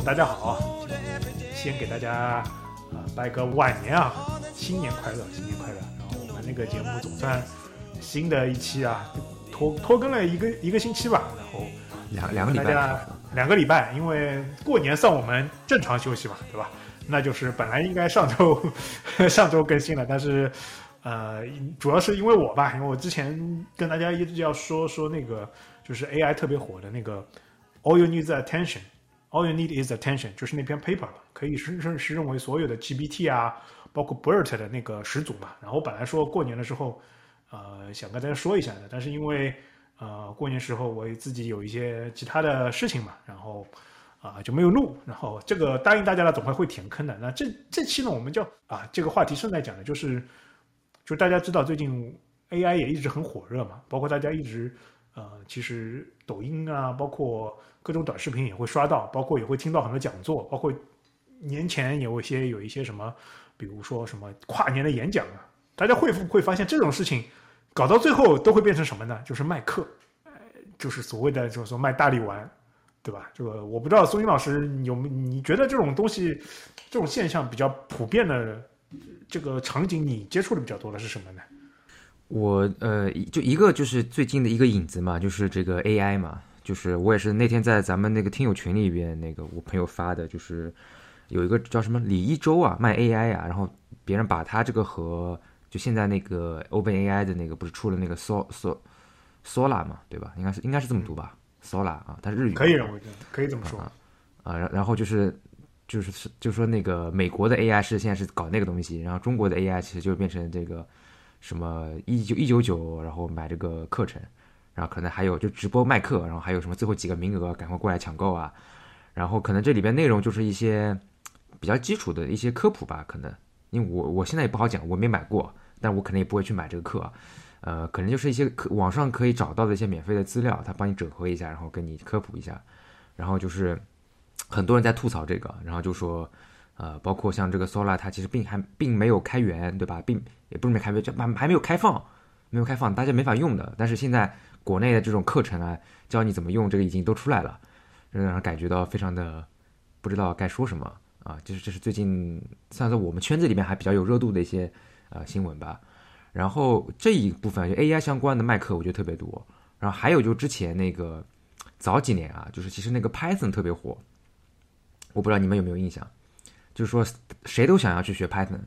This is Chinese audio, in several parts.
众，大家好，先给大家啊、呃拜个晚年啊，新年快乐，新年快乐。然后我们那个节目总算新的一期啊，拖拖更了一个一个星期吧，然后两两个礼拜大家两个礼拜，因为过年算我们正常休息嘛，对吧？那就是本来应该上周 上周更新了，但是呃，主要是因为我吧，因为我之前跟大家一直要说说那个就是 AI 特别火的那个 All you need is attention。All you need is attention，就是那篇 paper 嘛，可以是是是认为所有的 GPT 啊，包括 BERT 的那个始祖嘛。然后本来说过年的时候，呃，想跟大家说一下的，但是因为呃过年时候我自己有一些其他的事情嘛，然后啊、就没有录。然后这个答应大家了，总会会填坑的。那这这期呢，我们就啊这个话题顺带讲的就是，就大家知道最近 AI 也一直很火热嘛，包括大家一直呃，其实抖音啊，包括各种短视频也会刷到，包括也会听到很多讲座，包括年前有一些有一些什么，比如说什么跨年的演讲啊，大家会不会发现这种事情搞到最后都会变成什么呢？就是卖课，呃，就是所谓的就是说卖大力丸，对吧？这个我不知道宋英老师有没你觉得这种东西这种现象比较普遍的这个场景，你接触的比较多的是什么呢？我呃，就一个就是最近的一个影子嘛，就是这个 AI 嘛，就是我也是那天在咱们那个听友群里边，那个我朋友发的，就是有一个叫什么李一舟啊，卖 AI 啊，然后别人把他这个和就现在那个 OpenAI 的那个不是出了那个 So So Sola 嘛，对吧？应该是应该是这么读吧，Sola 啊，它是日语，可以我觉得，可以这么说。啊，然然后就是就是是就说那个美国的 AI 是现在是搞那个东西，然后中国的 AI 其实就变成这个什么一九一九九，然后买这个课程，然后可能还有就直播卖课，然后还有什么最后几个名额赶快过来抢购啊，然后可能这里边内容就是一些比较基础的一些科普吧，可能。因为我我现在也不好讲，我没买过，但我可能也不会去买这个课。呃，可能就是一些可网上可以找到的一些免费的资料，他帮你整合一下，然后跟你科普一下，然后就是很多人在吐槽这个，然后就说，呃，包括像这个 Solar，它其实并还并没有开源，对吧？并也不是没开源，就还还没有开放，没有开放，大家没法用的。但是现在国内的这种课程啊，教你怎么用，这个已经都出来了，让人感觉到非常的不知道该说什么啊。就是这是最近算是我们圈子里面还比较有热度的一些呃新闻吧。然后这一部分就 AI 相关的卖课，我觉得特别多。然后还有就之前那个早几年啊，就是其实那个 Python 特别火，我不知道你们有没有印象，就是说谁都想要去学 Python，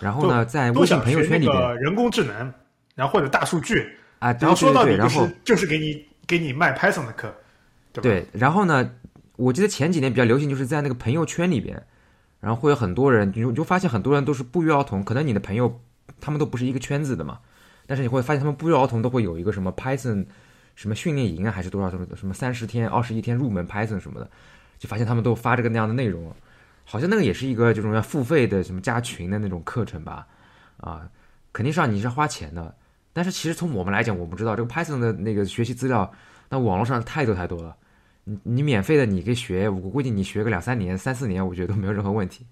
然后呢，在微信朋友圈里边人工智能，然后或者大数据，啊，对然后说到底就是然后就是给你给你卖 Python 的课，对吧？对，然后呢，我记得前几年比较流行，就是在那个朋友圈里边，然后会有很多人，你就你就发现很多人都是不约而同，可能你的朋友他们都不是一个圈子的嘛，但是你会发现他们不约而同都会有一个什么 Python 什么训练营啊，还是多少什么什么三十天、二十一天入门 Python 什么的，就发现他们都发这个那样的内容，好像那个也是一个这种要付费的什么加群的那种课程吧，啊，肯定是让你是花钱的。但是其实从我们来讲，我们知道这个 Python 的那个学习资料，那网络上太多太多了。你你免费的你可以学，我估计你学个两三年、三四年，我觉得都没有任何问题。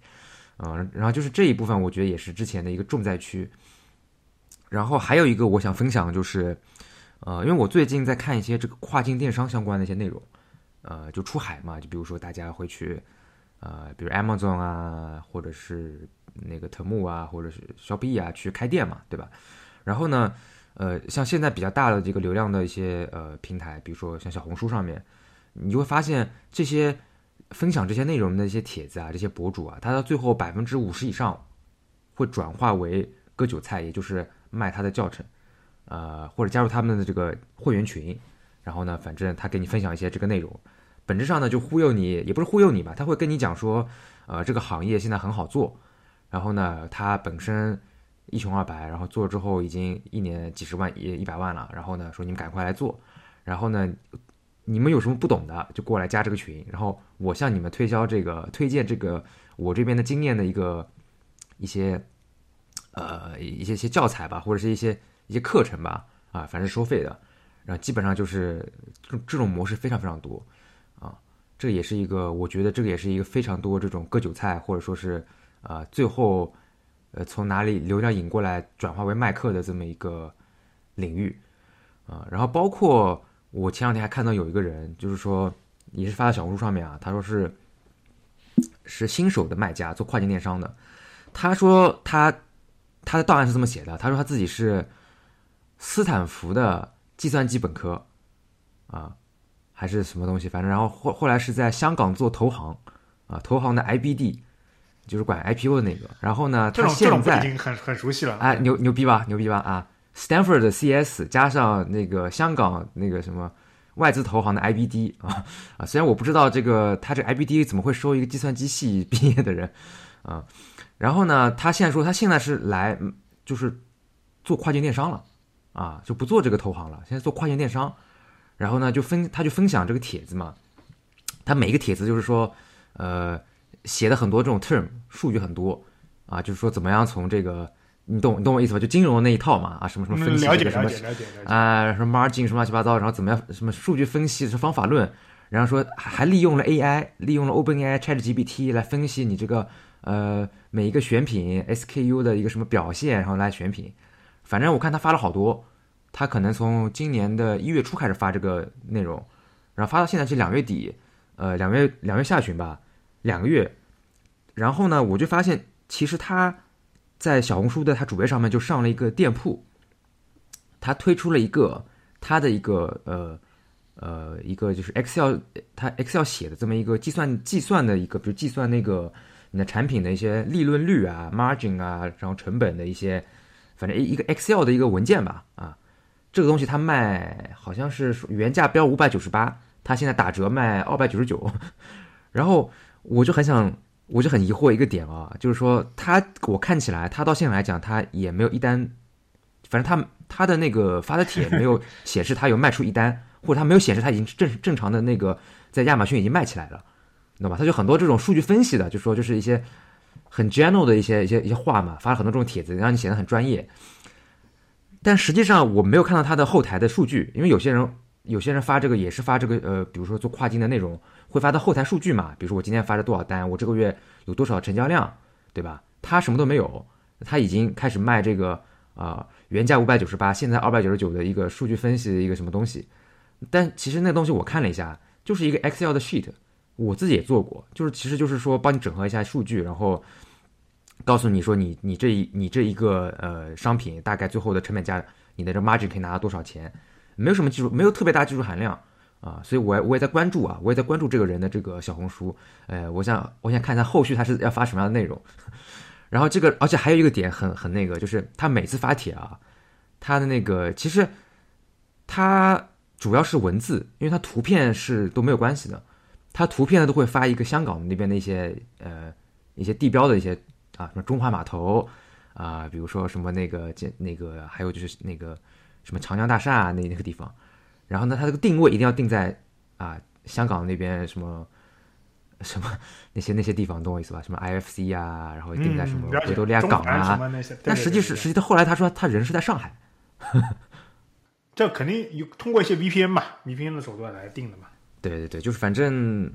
嗯，然后就是这一部分，我觉得也是之前的一个重灾区。然后还有一个我想分享的就是，呃，因为我最近在看一些这个跨境电商相关的一些内容，呃，就出海嘛，就比如说大家会去，呃，比如 Amazon 啊，或者是那个特木啊，或者是 Shopee 啊，去开店嘛，对吧？然后呢，呃，像现在比较大的这个流量的一些呃平台，比如说像小红书上面，你就会发现这些分享这些内容的一些帖子啊，这些博主啊，他到最后百分之五十以上会转化为割韭菜，也就是卖他的教程，呃，或者加入他们的这个会员群，然后呢，反正他给你分享一些这个内容，本质上呢就忽悠你，也不是忽悠你吧，他会跟你讲说，呃，这个行业现在很好做，然后呢，他本身一穷二白，然后做之后已经一年几十万、一一百万了，然后呢说你们赶快来做，然后呢你们有什么不懂的就过来加这个群，然后我向你们推销这个推荐这个我这边的经验的一个一些呃一些些教材吧，或者是一些一些课程吧，啊，反正收费的，然后基本上就是这这种模式非常非常多，这也是一个我觉得这个也是一个非常多这种割韭菜或者说是呃最后呃从哪里流量引过来转化为卖课的这么一个领域。啊，然后包括我前两天还看到有一个人就是说也是发在小红书上面啊，他说是是新手的卖家做跨境电商的，他说他他的档案是这么写的，他说他自己是斯坦福的计算机本科。啊，还是什么东西，反正然后后后来是在香港做投行啊，投行的 IBD 就是管 IPO 的那个，然后呢，他现在已经很很熟悉了。哎，牛牛逼吧，牛逼吧啊！Stanford 的 CS 加上那个香港那个什么外资投行的 IBD 啊啊，虽然我不知道这个他这 IBD 怎么会收一个计算机系毕业的人啊，然后呢，他现在说他现在是来嗯就是做跨境电商了啊，就不做这个投行了，现在做跨境电商，然后呢就分他就分享这个帖子嘛，他每一个帖子就是说呃写的很多这种 term 数据很多啊，就是说怎么样从这个你懂你懂我意思吧？就金融那一套嘛啊，什么什么分嗯，析什么了解了解了解。啊，什么 margin 什么乱七八糟，然后怎么样，什么数据分析是方法论，然后说还还利用了 AI，利用了 OpenAI ChatGPT 来分析你这个呃每一个选品 SKU 的一个什么表现，然后来选品。反正我看他发了好多，他可能从今年的一月初开始发这个内容，然后发到现在是两月底，呃两月两月下旬吧，两个月。然后呢，我就发现其实他在小红书的他主页上面就上了一个店铺，他推出了一个他的一个呃呃一个就是 Excel 他 Excel 写的这么一个计算计算的一个，比如计算那个你的产品的一些利润率啊、margin 啊，然后成本的一些，反正一一个 Excel 的一个文件吧啊，这个东西它卖好像是原价标五百九十八，它现在打折卖二百九十九，然后我就很想。我就很疑惑一个点啊，就是说它我看起来它到现在来讲它也没有一单，反正它它的那个发的帖没有 显示它有卖出一单，或者它没有显示它已经正正常的那个在亚马逊已经卖起来了，你懂吧？它就很多这种数据分析的，就说就是一些很 general 的一些一些一些话嘛，发了很多这种帖子，让你显得很专业。但实际上我没有看到他的后台的数据，因为有些人有些人发这个也是发这个呃，比如说做跨境的内容，会发到后台数据嘛，比如说我今天发了多少单，我这个月有多少成交量，对吧？他什么都没有，他已经开始卖这个啊、呃原价五百九十八，现在二百九十九的一个数据分析的一个什么东西。但其实那东西我看了一下，就是一个 Excel 的 sheet，我自己也做过，就是其实就是说帮你整合一下数据，然后告诉你说你你这一你这一个呃商品大概最后的成本价，你的这 margin 可以拿到多少钱，没有什么技术，没有特别大技术含量啊，所以我也我也在关注啊，我也在关注这个人的这个小红书，呃，我想我想看一下后续他是要发什么样的内容。然后这个，而且还有一个点很很那个，就是他每次发帖啊，他的那个其实他主要是文字，因为他图片是都没有关系的，他图片呢都会发一个香港那边的一些呃一些地标的一些啊，什么中华码头啊，比如说什么那个建那个，还有就是那个什么长江大厦那那个地方，然后呢，他这个定位一定要定在啊香港那边什么。什么那些那些地方，懂我意思吧？什么 IFC 啊，然后定在什么维多利亚港啊，但实际是实际他后来他说他人是在上海，这肯定有通过一些 VPN 嘛，VPN 的手段来定的嘛。对对对，就是反正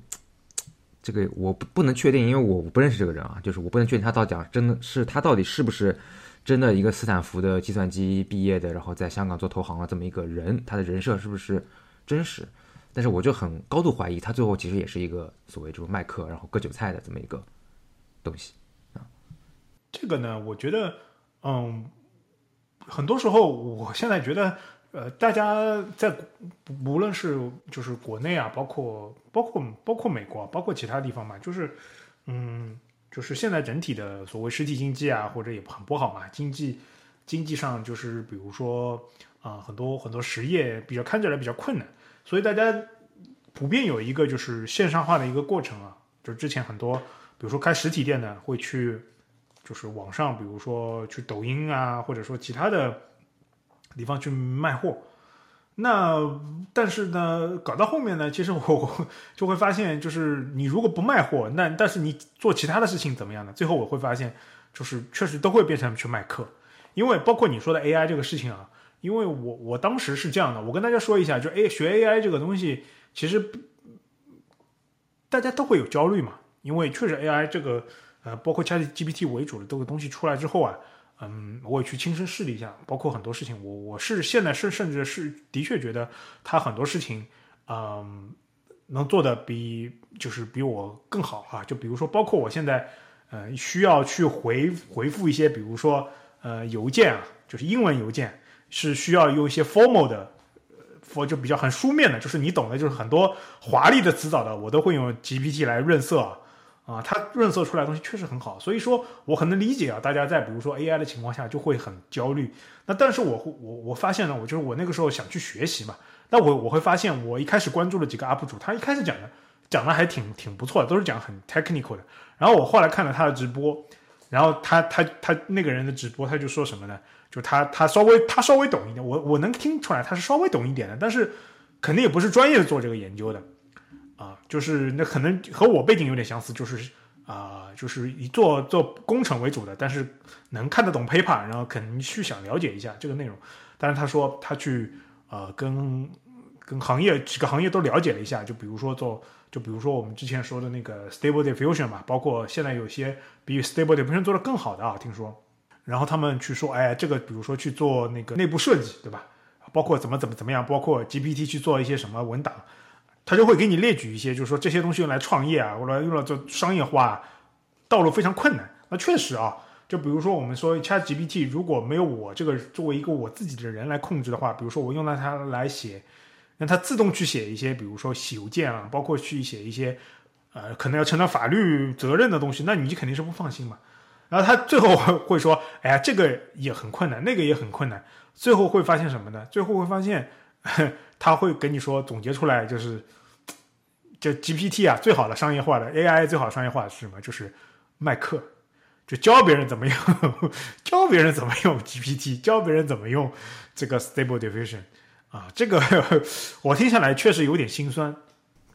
这个我不不能确定，因为我不认识这个人啊，就是我不能确定他到底讲真的是他到底是不是真的一个斯坦福的计算机毕业的，然后在香港做投行的这么一个人，他的人设是不是真实？但是我就很高度怀疑，他最后其实也是一个所谓就是卖课然后割韭菜的这么一个东西啊。这个呢，我觉得，嗯，很多时候我现在觉得，呃，大家在无论是就是国内啊，包括包括包括美国啊，包括其他地方嘛，就是，嗯，就是现在整体的所谓实体经济啊，或者也很不好嘛，经济经济上就是比如说啊、很多很多实业比较看起来比较困难，所以大家普遍有一个就是线上化的一个过程啊，就之前很多比如说开实体店的会去。就是网上，比如说去抖音啊，或者说其他的地方去卖货。那但是呢，搞到后面呢，其实我 就会发现，就是你如果不卖货，那但是你做其他的事情怎么样呢？最后我会发现，就是确实都会变成去卖课，因为包括你说的 AI 这个事情啊，因为我我当时是这样的，我跟大家说一下，就 A 学 AI 这个东西，其实大家都会有焦虑嘛，因为确实 AI 这个呃，包括 ChatGPT 为主的这个东西出来之后啊。嗯，我也去亲身试了一下，包括很多事情，我我是现在是甚至是的确觉得他很多事情，嗯，能做的比就是比我更好啊。就比如说，包括我现在，呃，需要去回回复一些，比如说呃邮件啊，就是英文邮件，是需要用一些 formal 的，for 就比较很书面的，就是你懂的，就是很多华丽的词藻的，我都会用 GPT 来润色。啊，啊它润色出来东西确实很好，所以说我很能理解啊，大家在比如说 AI 的情况下就会很焦虑。那但是我我我发现呢，我就是我那个时候想去学习嘛，那我我会发现，我一开始关注了几个 UP 主，他一开始讲的讲的还挺挺不错的，都是讲很 technical 的。然后我后来看了他的直播，然后他他他那个人的直播，他就说什么呢？就他他稍微他稍微懂一点，我我能听出来他是稍微懂一点的，但是肯定也不是专业做这个研究的。啊，就是那可能和我背景有点相似，就是啊，就是以做做工程为主的，但是能看得懂 paper，然后肯定去想了解一下这个内容。但是他说他去呃跟跟行业几个行业都了解了一下，就比如说做，就比如说我们之前说的那个 stable diffusion 嘛，包括现在有些比 stable diffusion 做的更好的啊，听说。然后他们去说，哎，这个比如说去做那个内部设计，对吧？包括怎么怎么怎么样，包括 GPT 去做一些什么文档。他就会给你列举一些，就是说这些东西用来创业啊，或者用来做商业化，道路非常困难。那确实啊，就比如说我们说 ChatGPT，如果没有我这个作为一个我自己的人来控制的话，比如说我用到它来写，让它自动去写一些，比如说写邮件啊，包括去写一些，呃，可能要承担法律责任的东西，那你肯定是不放心嘛。然后他最后会说，哎呀，这个也很困难，那个也很困难，最后会发现什么呢？最后会发现。他会跟你说总结出来，就是，就 GPT 啊，最好的商业化的 AI 最好的商业化的是什么？就是卖课，就教别人怎么用，教别人怎么用 GPT，教别人怎么用这个 Stable Diffusion 啊，这个 我听下来确实有点心酸。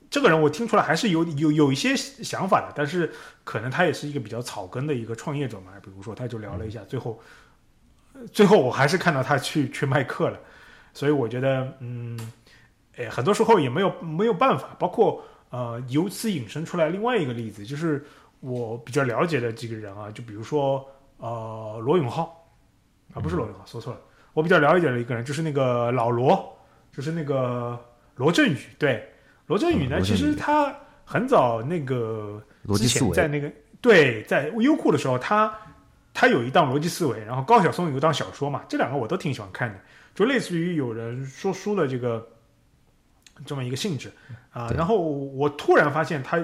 这个人我听出来还是有有有一些想法的，但是可能他也是一个比较草根的一个创业者嘛。比如说，他就聊了一下，最后，最后我还是看到他去去卖课了。所以我觉得，嗯，哎，很多时候也没有没有办法。包括呃，由此引申出来另外一个例子，就是我比较了解的几个人啊，就比如说呃，罗永浩啊，不是罗永浩，说错了。我比较了解的一个人就是那个老罗，就是那个罗振宇。对，罗振宇呢，其实他很早那个之前在那个对在优酷的时候，他他有一档逻辑思维，然后高晓松有一档小说嘛，这两个我都挺喜欢看的。就类似于有人说书的这个这么一个性质啊，然后我突然发现他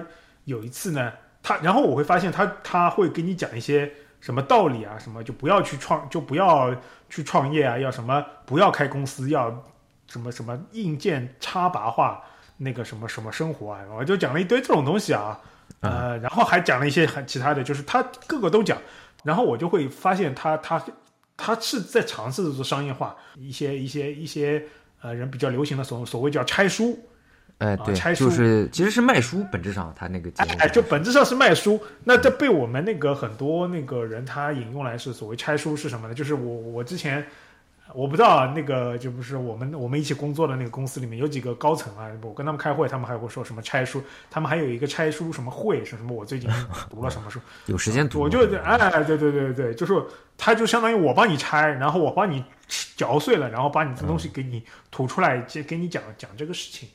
有一次呢，他然后我会发现他他会给你讲一些什么道理啊，什么就不要去创，就不要去创业啊，要什么不要开公司，要什么什么硬件插拔化那个什么什么生活啊，我就讲了一堆这种东西啊，呃，然后还讲了一些很其他的就是他各个都讲，然后我就会发现他他。他是在尝试着做商业化，一些一些一些呃人比较流行的所所谓叫拆书，哎，对，就是其实是卖书，本质上他那个哎，就本质上是卖书。那这被我们那个很多那个人他引用来是所谓拆书是什么呢？就是我我之前。我不知道那个就不是我们我们一起工作的那个公司里面有几个高层啊，我跟他们开会，他们还会说什么拆书，他们还有一个拆书什么会是什么？我最近 读了什么书？有时间读，我就哎，对对对对，就是他就相当于我帮你拆，然后我帮你嚼碎了，然后把你的东西给你吐出来，接给你讲讲这个事情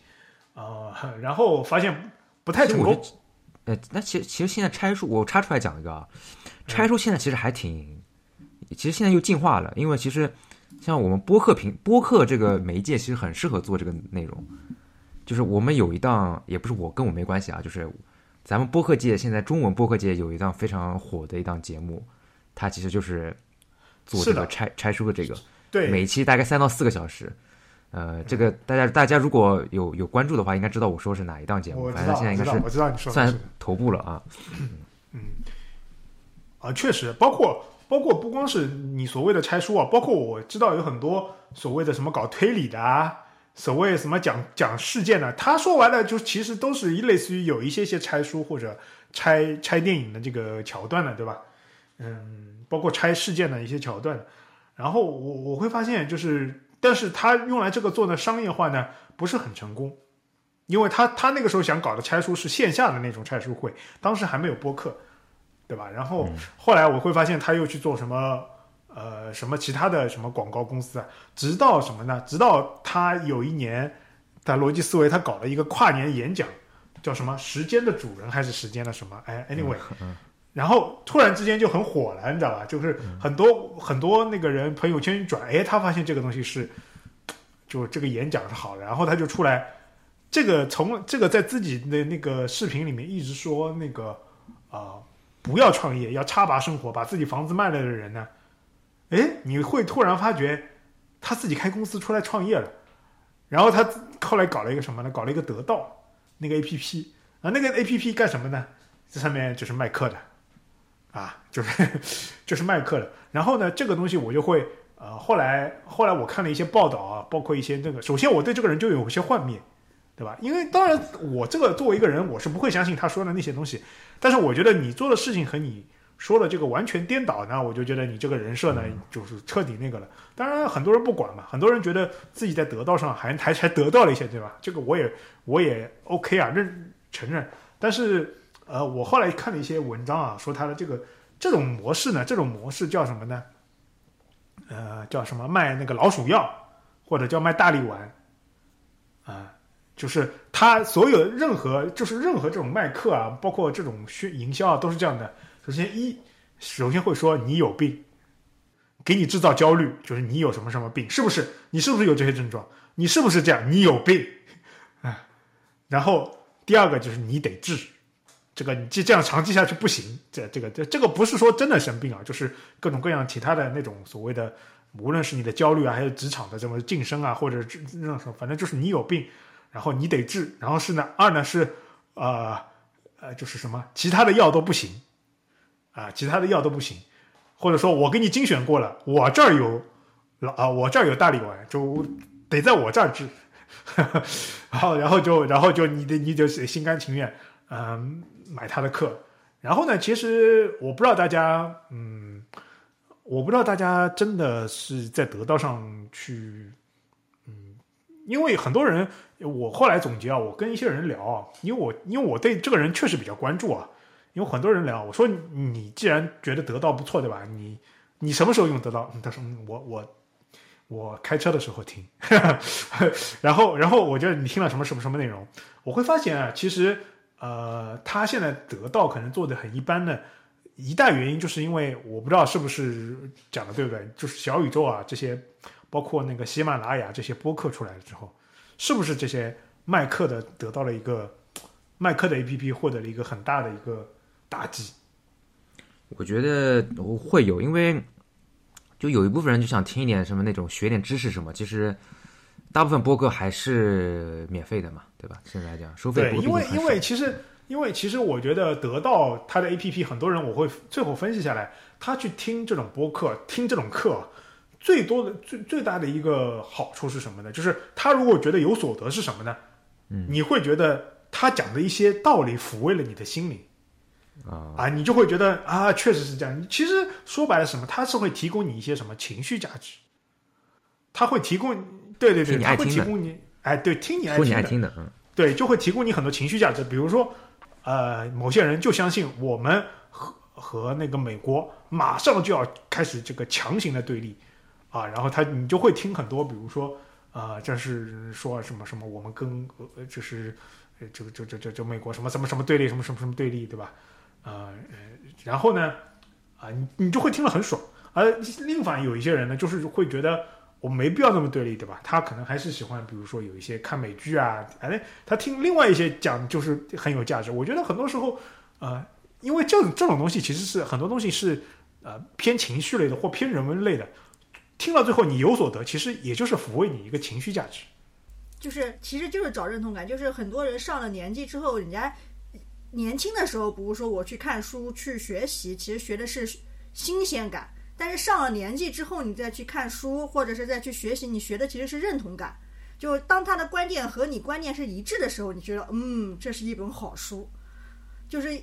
啊，然后发现不太成功。呃，那其实其实现在拆书，我插出来讲一个啊，拆书现在其实还挺，其实现在又进化了，因为其实。像我们播客平播客这个媒介，其实很适合做这个内容。就是我们有一档，也不是我跟我没关系啊，就是咱们播客界现在中文播客界有一档非常火的一档节目，它其实就是做这个拆拆书的这个。对。每期大概三到四个小时。呃，这个大家大家如果有有关注的话，应该知道我说是哪一档节目。反正现在应该是我知道你说算头部了啊。嗯。啊，确实，包括包括不光是你所谓的拆书啊，包括我知道有很多所谓的什么搞推理的啊，所谓什么讲讲事件的，他说完了就其实都是类似于有一些些拆书或者拆拆电影的这个桥段的，对吧？嗯，包括拆事件的一些桥段。然后我我会发现，就是但是他用来这个做的商业化呢，不是很成功，因为他他那个时候想搞的拆书是线下的那种拆书会，当时还没有播客。对吧？然后后来我会发现他又去做什么呃什么其他的什么广告公司啊，直到什么呢？直到他有一年在逻辑思维他搞了一个跨年演讲，叫什么“时间的主人”还是“时间的什么”？哎，anyway，然后突然之间就很火了，你知道吧？就是很多很多那个人朋友圈一转，哎，他发现这个东西是，就这个演讲是好的，然后他就出来，这个从这个在自己的那个视频里面一直说那个啊。不要创业，要插拔生活，把自己房子卖了的人呢？哎，你会突然发觉，他自己开公司出来创业了，然后他后来搞了一个什么呢？搞了一个得到那个 A P P 啊，那个 A P P 干什么呢？这上面就是卖课的，啊，就是 就是卖课的。然后呢，这个东西我就会呃，后来后来我看了一些报道啊，包括一些那个，首先我对这个人就有一些幻灭。对吧？因为当然，我这个作为一个人，我是不会相信他说的那些东西。但是我觉得你做的事情和你说的这个完全颠倒，呢我就觉得你这个人设呢，就是彻底那个了。当然，很多人不管嘛，很多人觉得自己在得到上还还还得到了一些，对吧？这个我也我也 OK 啊，认承认。但是呃，我后来看了一些文章啊，说他的这个这种模式呢，这种模式叫什么呢？呃，叫什么卖那个老鼠药，或者叫卖大力丸啊。就是他所有任何就是任何这种卖课啊，包括这种宣营销啊，都是这样的。首先一，首先会说你有病，给你制造焦虑，就是你有什么什么病，是不是？你是不是有这些症状？你是不是这样？你有病，啊。然后第二个就是你得治，这个你这这样长期下去不行。这这个这这个不是说真的生病啊，就是各种各样其他的那种所谓的，无论是你的焦虑啊，还是职场的这么晋升啊，或者任何，反正就是你有病。然后你得治，然后是呢，二呢是，呃，呃，就是什么，其他的药都不行，啊，其他的药都不行，或者说我给你精选过了，我这儿有，老啊，我这儿有大力丸，就得在我这儿治，然后然后就然后就你得你就心甘情愿，嗯，买他的课，然后呢，其实我不知道大家，嗯，我不知道大家真的是在得道上去。因为很多人，我后来总结啊，我跟一些人聊啊，因为我因为我对这个人确实比较关注啊，因为很多人聊，我说你既然觉得得到不错，对吧？你你什么时候用得到？他说我我我开车的时候听，然后然后我觉得你听了什么什么什么内容？我会发现啊，其实呃，他现在得到可能做的很一般的，一大原因就是因为我不知道是不是讲的对不对，就是小宇宙啊这些。包括那个喜马拉雅这些播客出来了之后，是不是这些卖课的得到了一个 卖课的 A P P 获得了一个很大的一个打击？我觉得会有，因为就有一部分人就想听一点什么那种学点知识什么，其实大部分播客还是免费的嘛，对吧？现在来讲收费对，因为因为其实因为其实我觉得得到它的 A P P，很多人我会最后分析下来，他去听这种播客，听这种课。最多的最最大的一个好处是什么呢？就是他如果觉得有所得是什么呢？嗯，你会觉得他讲的一些道理抚慰了你的心灵，啊啊，你就会觉得啊，确实是这样。其实说白了什么？他是会提供你一些什么情绪价值？他会提供，对对对，他会提供你，哎，对，听你爱听的，嗯，对，就会提供你很多情绪价值。比如说，呃，某些人就相信我们和和那个美国马上就要开始这个强行的对立。啊，然后他你就会听很多，比如说，啊，这是说什么什么，我们跟呃，就是，这个这这这这美国什么什么什么对立，什么什么什么对立，对吧？啊，然后呢，啊，你你就会听了很爽。而另反有一些人呢，就是会觉得我没必要那么对立，对吧？他可能还是喜欢，比如说有一些看美剧啊，哎，他听另外一些讲就是很有价值。我觉得很多时候，呃，因为这这种东西其实是很多东西是呃偏情绪类的或偏人文类的。听到最后，你有所得，其实也就是抚慰你一个情绪价值，就是其实就是找认同感。就是很多人上了年纪之后，人家年轻的时候，比如说我去看书去学习，其实学的是新鲜感。但是上了年纪之后，你再去看书或者是再去学习，你学的其实是认同感。就当他的观点和你观念是一致的时候，你觉得嗯，这是一本好书，就是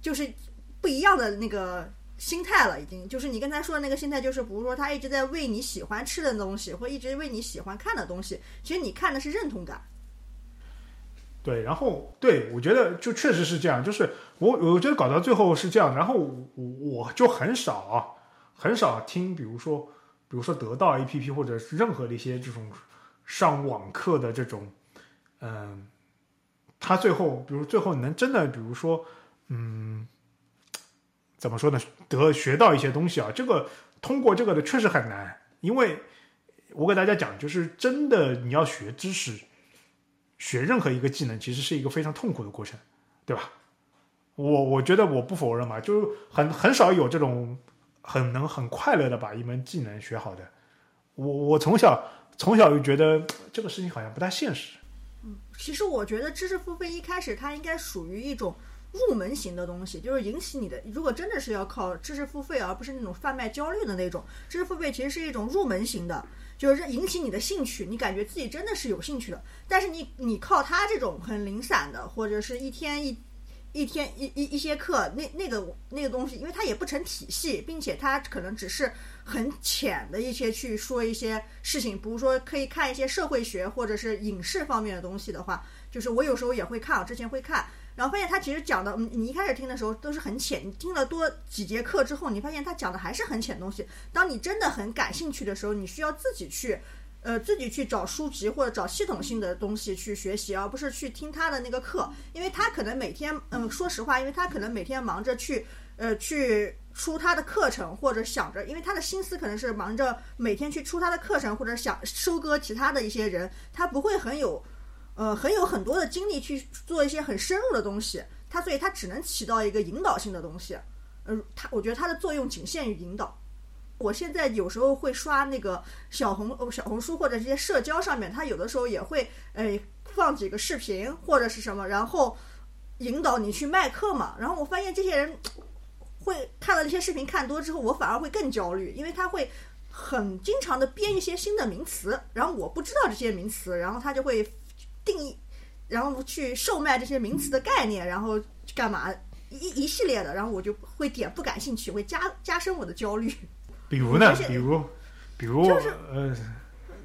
就是不一样的那个心态了。已经就是你刚才说的那个心态，就是比如说他一直在为你喜欢吃的东西，或一直为你喜欢看的东西，其实你看的是认同感。对，然后对我觉得就确实是这样，就是我我觉得搞到最后是这样，然后我我就很少啊，很少听，比如说比如说得到 A P P 或者是任何的一些这种上网课的这种，嗯，他最后比如最后能真的比如说嗯，怎么说呢，得学到一些东西啊，这个通过这个的确实很难，因为我给大家讲，就是真的你要学知识。学任何一个技能，其实是一个非常痛苦的过程，对吧？我我觉得我不否认嘛，就是很很少有这种很能很快乐的把一门技能学好的。我我从小从小就觉得这个事情好像不太现实。嗯，其实我觉得知识付费一开始它应该属于一种入门型的东西，就是引起你的。如果真的是要靠知识付费，而不是那种贩卖焦虑的那种知识付费，其实是一种入门型的。就是引起你的兴趣，你感觉自己真的是有兴趣的。但是你你靠他这种很零散的，或者是一天一一天一一一些课，那那个那个东西，因为它也不成体系，并且它可能只是很浅的一些去说一些事情，比如说可以看一些社会学或者是影视方面的东西的话，就是我有时候也会看，我之前会看。然后发现他其实讲的，你一开始听的时候都是很浅，你听了多几节课之后，你发现他讲的还是很浅东西。当你真的很感兴趣的时候，你需要自己去，呃，自己去找书籍或者找系统性的东西去学习，而不是去听他的那个课，因为他可能每天，嗯，说实话，因为他可能每天忙着去，呃，去出他的课程，或者想着，因为他的心思可能是忙着每天去出他的课程，或者想收割其他的一些人，他不会很有。呃，很有很多的精力去做一些很深入的东西，它所以它只能起到一个引导性的东西。呃，它我觉得它的作用仅限于引导。我现在有时候会刷那个小红哦小红书或者这些社交上面，它有的时候也会诶放几个视频或者是什么，然后引导你去卖课嘛。然后我发现这些人会看了这些视频看多之后，我反而会更焦虑，因为他会很经常的编一些新的名词，然后我不知道这些名词，然后他就会。定义，然后去售卖这些名词的概念，然后干嘛一一系列的，然后我就会点不感兴趣，会加加深我的焦虑。比如呢？比如，比如，就是呃，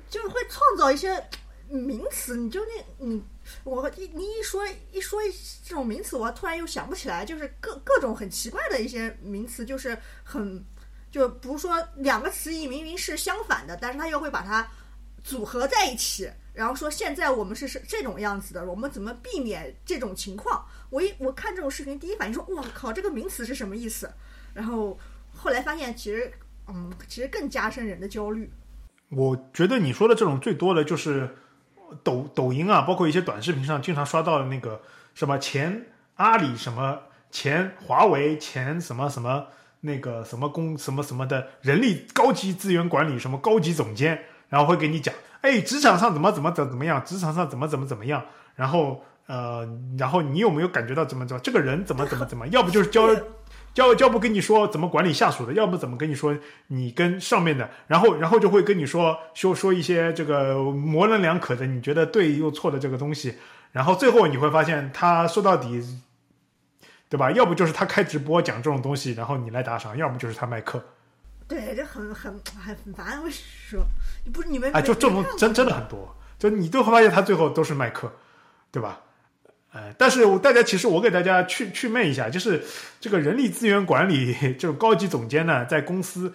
就是会创造一些名词，你就那，你我一你一说一说这种名词，我突然又想不起来，就是各各种很奇怪的一些名词，就是很就比如说两个词义明明是相反的，但是他又会把它组合在一起。然后说现在我们是是这种样子的，我们怎么避免这种情况？我一我看这种视频，第一反应说：“哇靠，这个名词是什么意思？”然后后来发现，其实嗯，其实更加深人的焦虑。我觉得你说的这种最多的就是抖抖音啊，包括一些短视频上经常刷到的那个什么前阿里什么前华为前什么什么那个什么公什么什么的人力高级资源管理什么高级总监，然后会给你讲。哎，职场上怎么怎么怎怎么样？职场上怎么怎么怎么样？然后呃，然后你有没有感觉到怎么怎么这个人怎么怎么怎么？要不就是教教教不跟你说怎么管理下属的，要不怎么跟你说你跟上面的，然后然后就会跟你说说说一些这个模棱两可的，你觉得对又错的这个东西，然后最后你会发现他说到底，对吧？要不就是他开直播讲这种东西，然后你来打赏；要不就是他卖课。对，就很很很很烦。我说，不是你们哎，就这种真真的很多，就你都会发现他最后都是卖课，对吧？呃，但是大家其实我给大家去去魅一下，就是这个人力资源管理，就是高级总监呢，在公司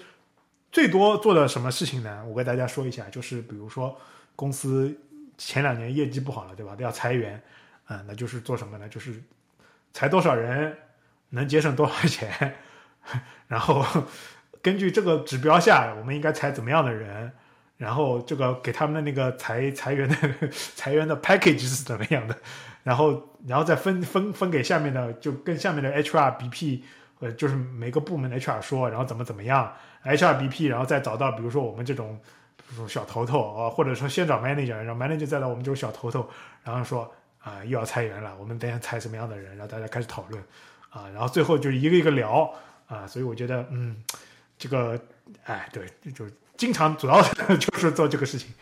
最多做的什么事情呢？我给大家说一下，就是比如说公司前两年业绩不好了，对吧？都要裁员，啊，那就是做什么呢？就是裁多少人，能节省多少钱，然后。根据这个指标下，我们应该裁怎么样的人？然后这个给他们的那个裁裁员的 裁员的 package 是怎么样的？然后然后再分分分给下面的，就跟下面的 HR BP 呃，就是每个部门的 HR 说，然后怎么怎么样？HR BP 然后再找到，比如说我们这种比如说小头头啊，或者说先找 manager，然后 manager 再到我们这种小头头，然后说啊，又要裁员了，我们等下裁什么样的人，然后大家开始讨论啊，然后最后就一个一个聊啊，所以我觉得嗯，这个哎对，就经常主要 就是做这个事情。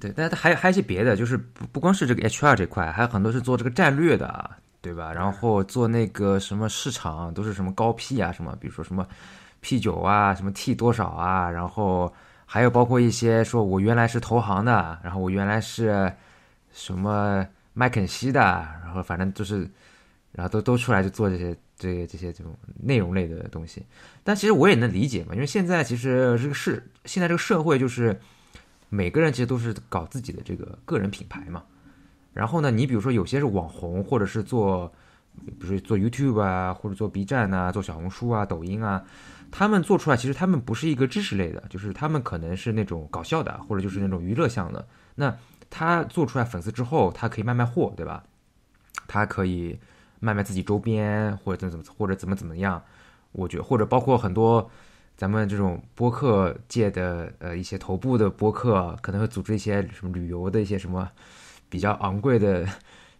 对，但是还有还有一些别的，就是不不光是这个 HR 这块，还有很多是做这个战略的，对吧？然后做那个什么市场都是什么高 P 啊，什么比如说什么 P 九啊，什么 T 多少啊，然后还有包括一些说我原来是投行的，然后我原来是什么麦肯锡的，然后反正就是，然后都都出来就做这些这这些这种内容类的东西。但其实我也能理解嘛，因为现在其实这个是现在这个社会就是。每个人其实都是搞自己的这个个人品牌嘛，然后呢，你比如说有些是网红，或者是做，比如说做 YouTube 啊，或者做 B 站啊，做小红书啊、抖音啊，他们做出来其实他们不是一个知识类的，就是他们可能是那种搞笑的，或者就是那种娱乐向的。那他做出来粉丝之后，他可以卖卖货，对吧？他可以卖卖自己周边，或者怎么怎么，或者怎么怎么样。我觉或者包括很多。咱们这种播客界的呃一些头部的播客，可能会组织一些什么旅游的一些什么比较昂贵的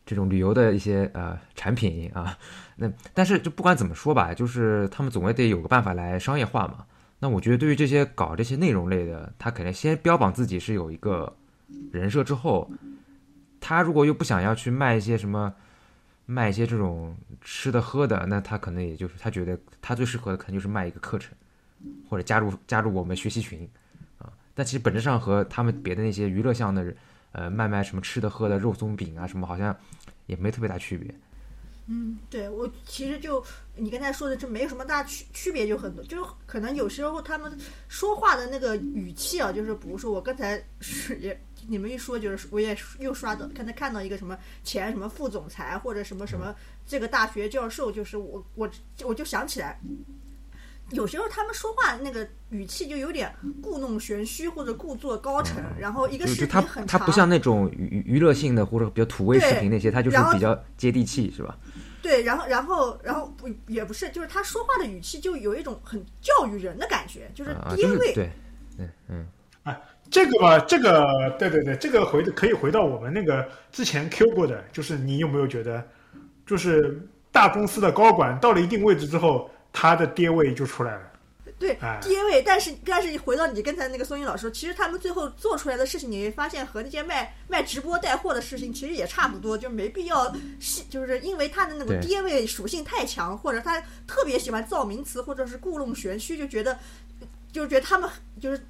这种旅游的一些呃产品啊。那但是就不管怎么说吧，就是他们总归得有个办法来商业化嘛。那我觉得对于这些搞这些内容类的，他肯定先标榜自己是有一个人设之后，他如果又不想要去卖一些什么卖一些这种吃的喝的，那他可能也就是他觉得他最适合的可能就是卖一个课程。或者加入加入我们学习群，啊，但其实本质上和他们别的那些娱乐项的，呃，卖卖什么吃的喝的肉松饼啊什么，好像也没特别大区别。嗯，对我其实就你刚才说的，这没有什么大区区别，就很多，就是可能有时候他们说话的那个语气啊，就是比如说我刚才 是也你们一说，就是我也又刷到，刚才看到一个什么前什么副总裁或者什么什么这个大学教授，就是我我我就想起来。有时候他们说话那个语气就有点故弄玄虚或者故作高沉，然后一个视频很长，他不像那种娱娱乐性的或者比较土味视频那些，他就是比较接地气，是吧？对，然后然后然后不也不是，就是他说话的语气就有一种很教育人的感觉，就是爹味。对，嗯嗯。哎，这个吧，这个对对对，这个回可以回到我们那个之前 Q 过的，就是你有没有觉得，就是大公司的高管到了一定位置之后。他的爹位就出来了，对，爹位。但是，但是回到你刚才那个松英老师，其实他们最后做出来的事情，你会发现和那些卖卖直播带货的事情其实也差不多，就没必要，就是因为他的那个爹位属性太强，或者他特别喜欢造名词，或者是故弄玄虚，就觉得，就是觉得他们就是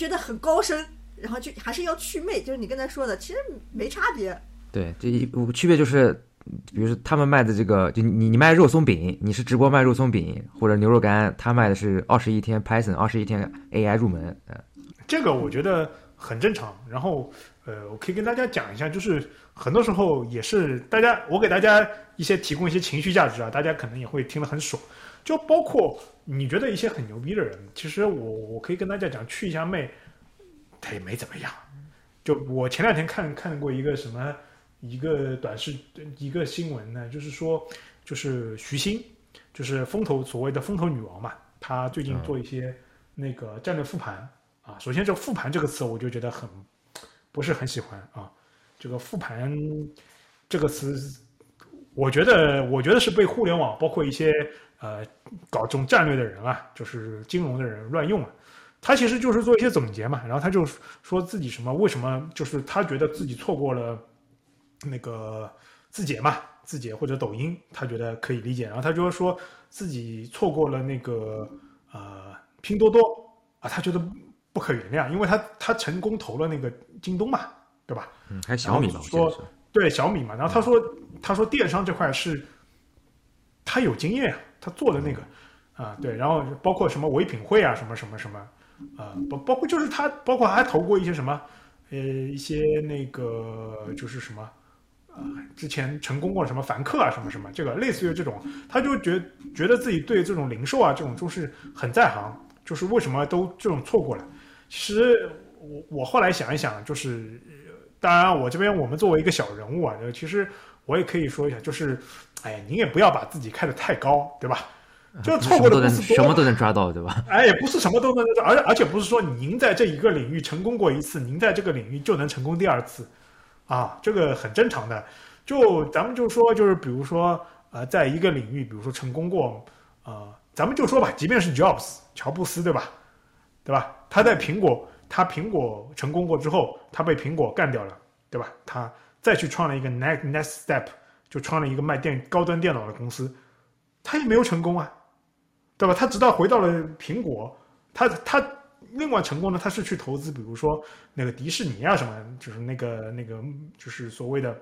觉得很高深，然后就还是要去魅，就是你刚才说的，其实没差别。对，这一区别就是。比如说他们卖的这个，就你你卖肉松饼，你是直播卖肉松饼或者牛肉干，他卖的是二十一天 Python，二十一天 AI 入门，嗯，这个我觉得很正常。然后，呃，我可以跟大家讲一下，就是很多时候也是大家，我给大家一些提供一些情绪价值啊，大家可能也会听得很爽。就包括你觉得一些很牛逼的人，其实我我可以跟大家讲，去一下妹，他也没怎么样。就我前两天看看过一个什么。一个短视一个新闻呢，就是说，就是徐新，就是风投所谓的风投女王嘛，她最近做一些那个战略复盘啊。首先，这复盘这个词我就觉得很不是很喜欢啊。这个复盘这个词，我觉得我觉得是被互联网包括一些呃搞这种战略的人啊，就是金融的人乱用啊。他其实就是做一些总结嘛，然后他就说自己什么为什么就是他觉得自己错过了。那个字节嘛，字节或者抖音，他觉得可以理解。然后他就说自己错过了那个呃拼多多啊，他觉得不可原谅，因为他他成功投了那个京东嘛，对吧？嗯，还小米嘛，说对小米嘛。然后他说他说电商这块是，他有经验，他做的那个啊对，然后包括什么唯品会啊，什么什么什么啊，包包括就是他包括还投过一些什么呃一些那个就是什么。啊，之前成功过什么凡客啊，什么什么，这个类似于这种，他就觉觉得自己对这种零售啊，这种就是很在行，就是为什么都这种错过了。其实我我后来想一想，就是当然我这边我们作为一个小人物啊，就其实我也可以说一下，就是哎，您也不要把自己开得太高，对吧？就 错过的不是什么都能抓到，对吧？哎，也不是什么都能抓，而而且不是说您在这一个领域成功过一次，您在这个领域就能成功第二次。啊，这个很正常的，就咱们就说，就是比如说，呃，在一个领域，比如说成功过，呃，咱们就说吧，即便是 Jobs 乔布斯，对吧？对吧？他在苹果，他苹果成功过之后，他被苹果干掉了，对吧？他再去创了一个 next next step，就创了一个卖电高端电脑的公司，他也没有成功啊，对吧？他直到回到了苹果，他他另外成功呢，他是去投资，比如说那个迪士尼啊什么，就是那个那个就是所谓的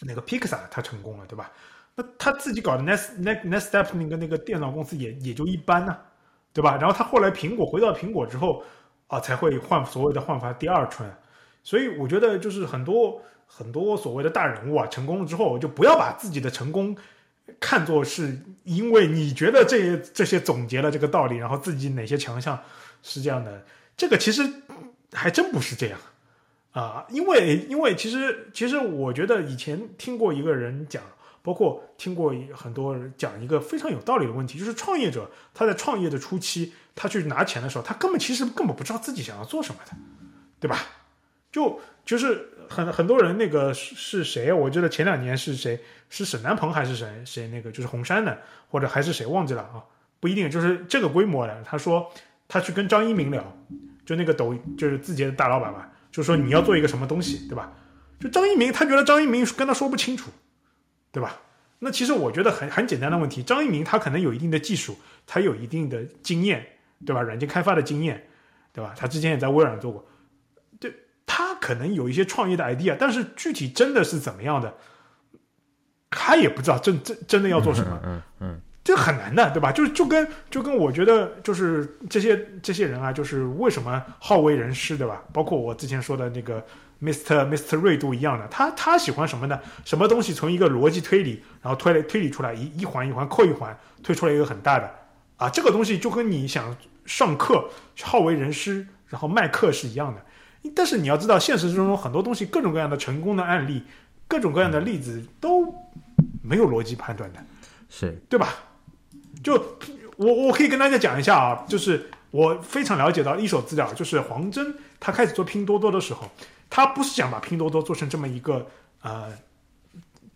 那个 Pixar，他成功了，对吧？那他自己搞的 Next Next Next Step 那个那个电脑公司也也就一般呢、对吧？然后他后来苹果回到苹果之后啊，才会换所谓的焕发第二春。所以我觉得就是很多很多所谓的大人物啊，成功了之后就不要把自己的成功看作是因为你觉得这这些总结了这个道理，然后自己哪些强项是这样的，这个其实还真不是这样啊，因为因为其实其实我觉得以前听过一个人讲。包括听过很多人讲一个非常有道理的问题，就是创业者他在创业的初期，他去拿钱的时候，他根本其实根本不知道自己想要做什么的，对吧？就就是很很多人那个是是谁？我记得前两年是谁？是沈南鹏还是谁？谁那个就是红杉的，或者还是谁忘记了啊？不一定，就是这个规模的。他说他去跟张一鸣聊，就那个抖就是字节的大老板嘛，就说你要做一个什么东西，对吧？就张一鸣，他觉得张一鸣跟他说不清楚。对吧？那其实我觉得很很简单的问题，张一鸣他可能有一定的技术，他有一定的经验，对吧？软件开发的经验，对吧？他之前也在微软做过，可能有一些创业的 idea，但是具体真的是怎么样的，他也不知道真真真的要做什么，嗯嗯这很难的，对吧？就就跟就跟我觉得就是这些这些人啊，就是为什么好为人师，对吧？包括我之前说的那个。Mr. Mr. 锐度一样的，他他喜欢什么呢？什么东西从一个逻辑推理，然后推来推理出来一一环一环扣一环，推出来一个很大的啊，这个东西就跟你想上课好为人师，然后卖课是一样的。但是你要知道，现实之中很多东西，各种各样的成功的案例，各种各样的例子都没有逻辑判断的，是对吧？就我我可以跟大家讲一下啊，就是我非常了解到一手资料，就是黄峥他开始做拼多多的时候。他不是想把拼多多做成这么一个呃，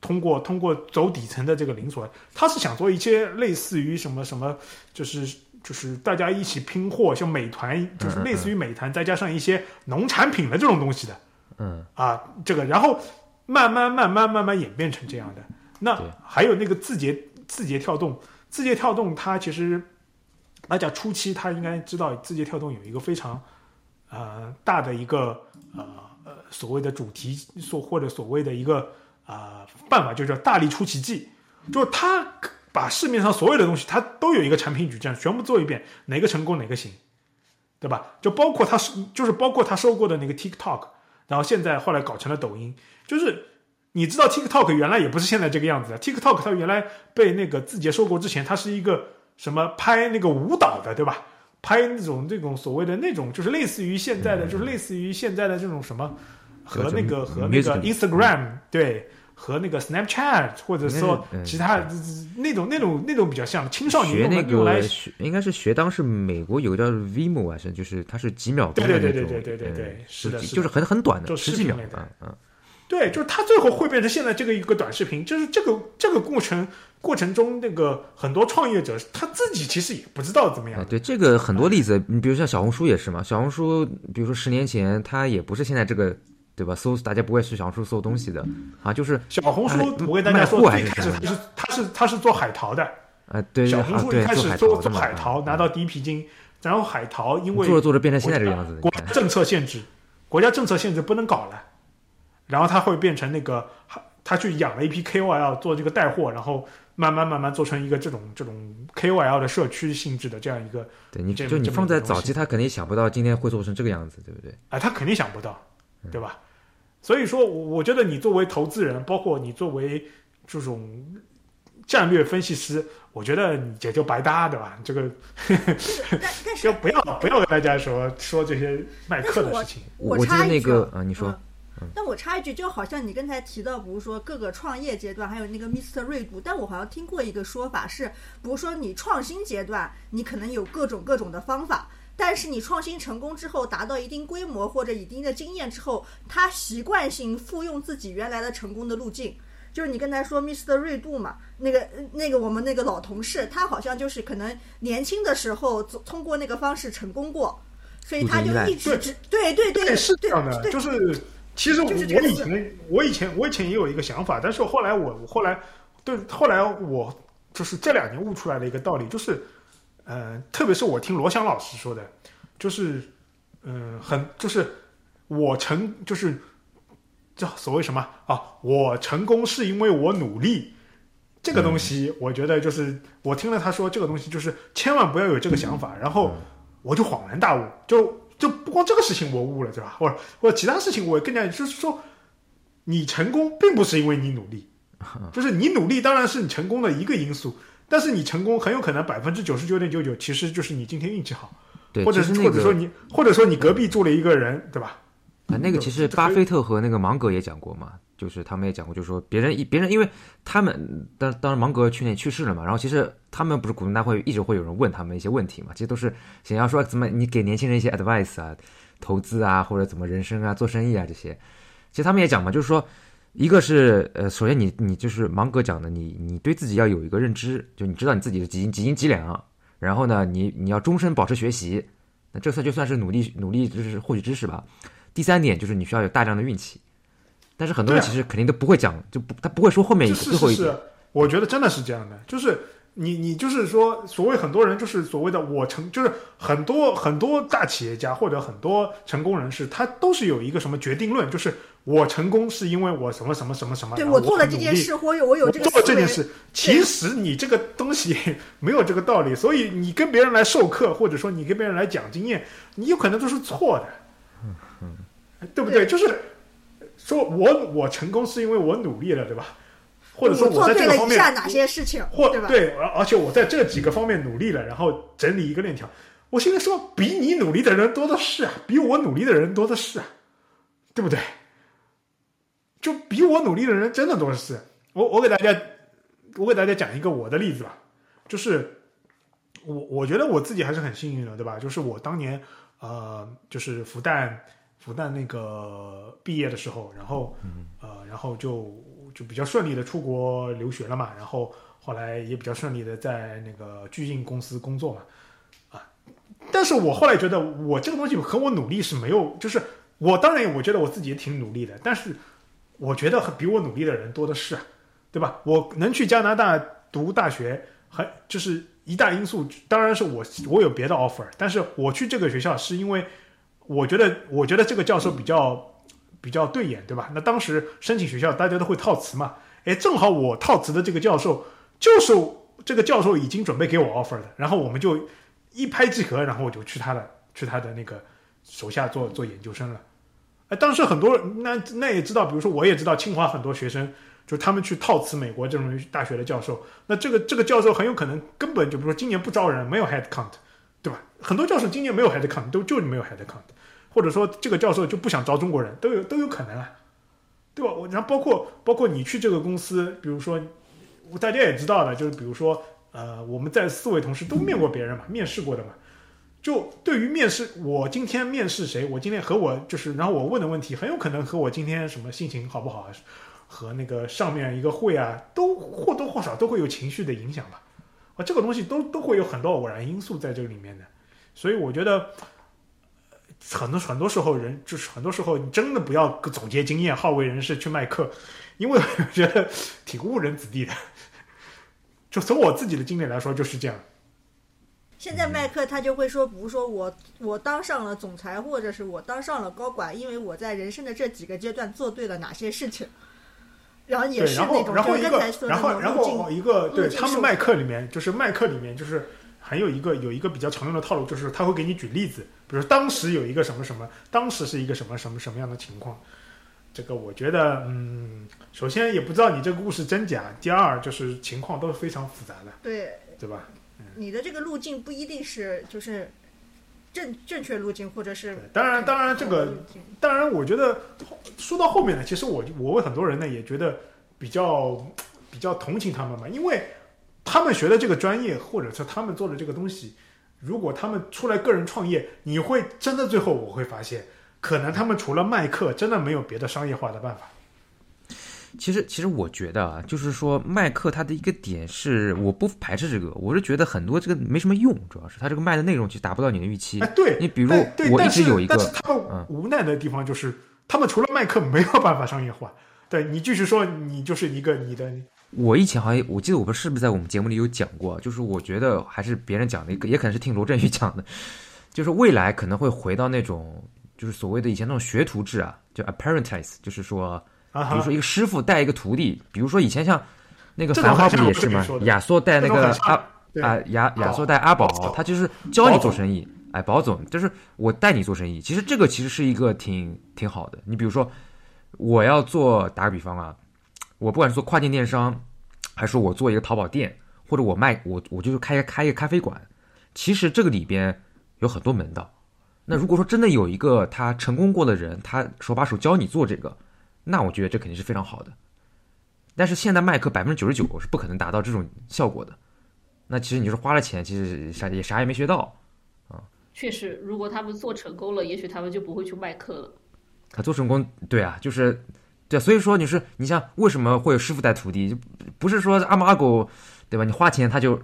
通过通过走底层的这个零锁，他是想做一些类似于什么什么，就是就是大家一起拼货，像美团，就是类似于美团，再加上一些农产品的这种东西的，嗯啊，这个然后慢慢慢慢慢慢演变成这样的。那还有那个字节字节跳动，字节跳动它其实大家初期他应该知道，字节跳动有一个非常呃大的一个呃。呃，所谓的主题所或者所谓的一个啊、呃、办法，就叫大力出奇迹，就是他把市面上所有的东西，它都有一个产品矩阵，全部做一遍，哪个成功哪个行，对吧？就包括他就是包括他收购的那个 TikTok，然后现在后来搞成了抖音，就是你知道 TikTok 原来也不是现在这个样子的，TikTok 它原来被那个字节收购之前，它是一个什么拍那个舞蹈的，对吧？拍那种这种所谓的那种，就是类似于现在的，就是类似于现在的这种什么，和那个和那个 Instagram 对，和那个 Snapchat 或者说其他那种那种那种比较像青少年学那用来个学应该是学当时美国有个叫 Vimo 啊，是就是它是几秒钟对对对对对对是的就是很很短的，就十几秒视频类的啊啊，对，就是它最后会变成现在这个一个短视频，就是这个这个过程过程中，那个很多创业者他自己其实也不知道怎么样哎，。对这个很多例子，你比如像小红书也是嘛，小红书比如说十年前它也不是现在这个。对吧？搜大家不会去小红书搜东西的啊，就是小红书哎，我跟大家说，最开始它是他是它是做海淘的，啊，对对小红书一开始做做海淘拿到第一批金，然后海淘因为做着做着变成现在这个样子国家政策限制，国家政策限制不能搞了，然后他会变成那个，他去养了一批 KOL 做这个带货，然后慢慢慢慢做成一个这种这种 KOL 的社区性质的这样一个，对你就你放在早期，他肯定想不到今天会做成这个样子，对不对？啊，他肯定想不到，对吧？所以说，我我觉得你作为投资人，包括你作为这种战略分析师，我觉得你也就白搭，对吧？这个但但是就不要不要跟大家说说这些卖课的事情。我记得插一句那个啊，你说嗯但我插一句，就好像你刚才提到，比如说各个创业阶段，还有那个 Mr. 锐度，但我好像听过一个说法是，比如说你创新阶段，你可能有各种各种的方法，但是你创新成功之后，达到一定规模或者一定的经验之后，他习惯性复用自己原来的成功的路径。就是你刚才说 Mr. 瑞度嘛，那个那个我们那个老同事，他好像就是可能年轻的时候通通过那个方式成功过，所以他就一直只对对对是这样的，就是其实我以前我以前我以前也有一个想法，但是后来我我后来对后来我就是这两年悟出来的一个道理，就是呃，特别是我听罗翔老师说的，就是嗯、很就是我成就是叫所谓什么啊，我成功是因为我努力。这个东西，我觉得就是我听了他说这个东西，就是千万不要有这个想法，然后我就恍然大悟，就就不光这个事情我悟了，对吧？或者或者其他事情我也更加就是说，你成功并不是因为你努力，就是你努力当然是你成功的一个因素，但是你成功很有可能百分之九十九点九九其实就是你今天运气好，对，或者是那个或者说你或者说你隔壁住了一个人，对吧？啊，那个其实巴菲特和那个芒格也讲过嘛，就是他们也讲过，就是说别人一别人，因为他们当当然芒格去年去世了嘛，然后其实他们不是股东大会一直会有人问他们一些问题嘛，其实都是想要说怎么你给年轻人一些 advice 啊，投资啊或者怎么人生啊做生意啊这些，其实他们也讲嘛，就是说一个是呃，首先你你就是芒格讲的，你你对自己要有一个认知，就你知道你自己的几斤几斤几两，然后呢你你要终身保持学习，那这算就算是努力努力就是获取知识吧。第三点就是你需要有大量的运气，但是很多人其实肯定都不会讲，就不他不会说后面一是个最后一点。是是，我觉得真的是这样的，就是你你就是说，所谓很多人就是所谓的我成，就是很多很多大企业家或者很多成功人士，他都是有一个什么决定论，就是我成功是因为我什么什么什么什么，对我做了很努力这件事，我有我有我这个做了这件事，其实你这个东西 没有这个道理，所以你跟别人来授课，或者说你跟别人来讲经验，你有可能都是错的，对不对？对就是说我我成功是因为我努力了，对吧？或者说我做对在这个方面，了以下哪些事情，或对吧？对，而而且我在这几个方面努力了，然后整理一个链条。我现在说，比你努力的人多的是啊，比我努力的人多的是啊，对不对？就比我努力的人真的多的是。我我给大家，我给大家讲一个我的例子吧，就是我我觉得我自己还是很幸运的，对吧？就是我当年呃，就是复旦复旦那个毕业的时候，然后呃，然后就就比较顺利的出国留学了嘛，然后后来也比较顺利的在那个巨印公司工作嘛，啊，但是我后来觉得我这个东西和我努力是没有，就是我当然我觉得我自己也挺努力的，但是我觉得比我努力的人多的是啊，对吧？我能去加拿大读大学，还就是一大因素，当然是我我有别的 offer，但是我去这个学校是因为我觉得我觉得这个教授比较比较对眼，对吧？那当时申请学校大家都会套词嘛，哎，正好我套词的这个教授就是这个教授已经准备给我 offer 了，然后我们就一拍即合，然后我就去他的去他的那个手下做做研究生了。哎，当时很多那那也知道，比如说我也知道清华很多学生，就他们去套词美国这种大学的教授，那这个这个教授很有可能根本就比如说今年不招人，没有 head count，对吧？很多教授今年没有 head count，都就是没有 head count，或者说这个教授就不想招中国人，都有都有可能啊，对吧？我然后包括包括你去这个公司，比如说大家也知道的，就是比如说呃，我们在四位同事都面过别人嘛，面试过的嘛。就对于面试，我今天面试谁，我今天和我就是，然后我问的问题，很有可能和我今天什么心情好不好，和那个上面一个会啊，都或多或少都会有情绪的影响吧。啊，这个东西都都会有很多偶然因素在这个里面的，所以我觉得很多很多时候人就是很多时候你真的不要总结经验，好为人师去卖课，因为我觉得挺误人子弟的。就从我自己的经历来说，就是这样。现在麦克他就会说，比如说我我当上了总裁，或者是我当上了高管，因为我在人生的这几个阶段做对了哪些事情，然后也，是那种就是然后一个然后然后一个对他们麦课里面就是麦课里面就是还有一个有一个比较常用的套路，就是他会给你举例子，比如当时有一个什么什么，当时是一个什么什么什么样的情况。这个我觉得，嗯，首先也不知道你这个故事真假，第二就是情况都是非常复杂的，对对吧？你的这个路径不一定是就是正正确路径，或者是当然当然这个当然，我觉得说到后面呢，其实我我问很多人呢，也觉得比较比较同情他们嘛，因为他们学的这个专业，或者是他们做的这个东西，如果他们出来个人创业，你会真的最后我会发现，可能他们除了卖课，真的没有别的商业化的办法。其实，其实我觉得啊，就是说卖课它的一个点是，我不排斥这个，我是觉得很多这个没什么用，主要是它这个卖的内容其实达不到你的预期。哎，对，你比如我一直有一个但是他们嗯无奈的地方就是，他们除了卖课没有办法商业化。对你继续说，你就是一个你的我以前好像我记得我们是不是在我们节目里有讲过，就是我觉得还是别人讲的，也可能是听罗振宇讲的，就是未来可能会回到那种就是所谓的以前那种学徒制啊，就 apprentice，就是说，比如说一个师傅带一个徒弟，比如说以前像那个繁花不也是吗？亚索带那个阿啊亚亚索带阿宝宝，他就是教你做生意，哎，宝总就是我带你做生意。其实这个其实是一个挺挺好的。你比如说，我要做打个比方啊，我不管是做跨境电商，还是我做一个淘宝店，或者我卖我我就是开开一个咖啡馆，其实这个里边有很多门道。那如果说真的有一个他成功过的人，他手把手教你做这个，那我觉得这肯定是非常好的。但是现在麦克百分之九十九是不可能达到这种效果的。那其实你就是花了钱，其实啥也啥也没学到啊。确实，如果他们做成功了，也许他们就不会去卖课了。他做成功，对啊，就是对啊，所以说你是你像为什么会有师傅带徒弟，就不是说阿猫阿狗，对吧？你花钱他就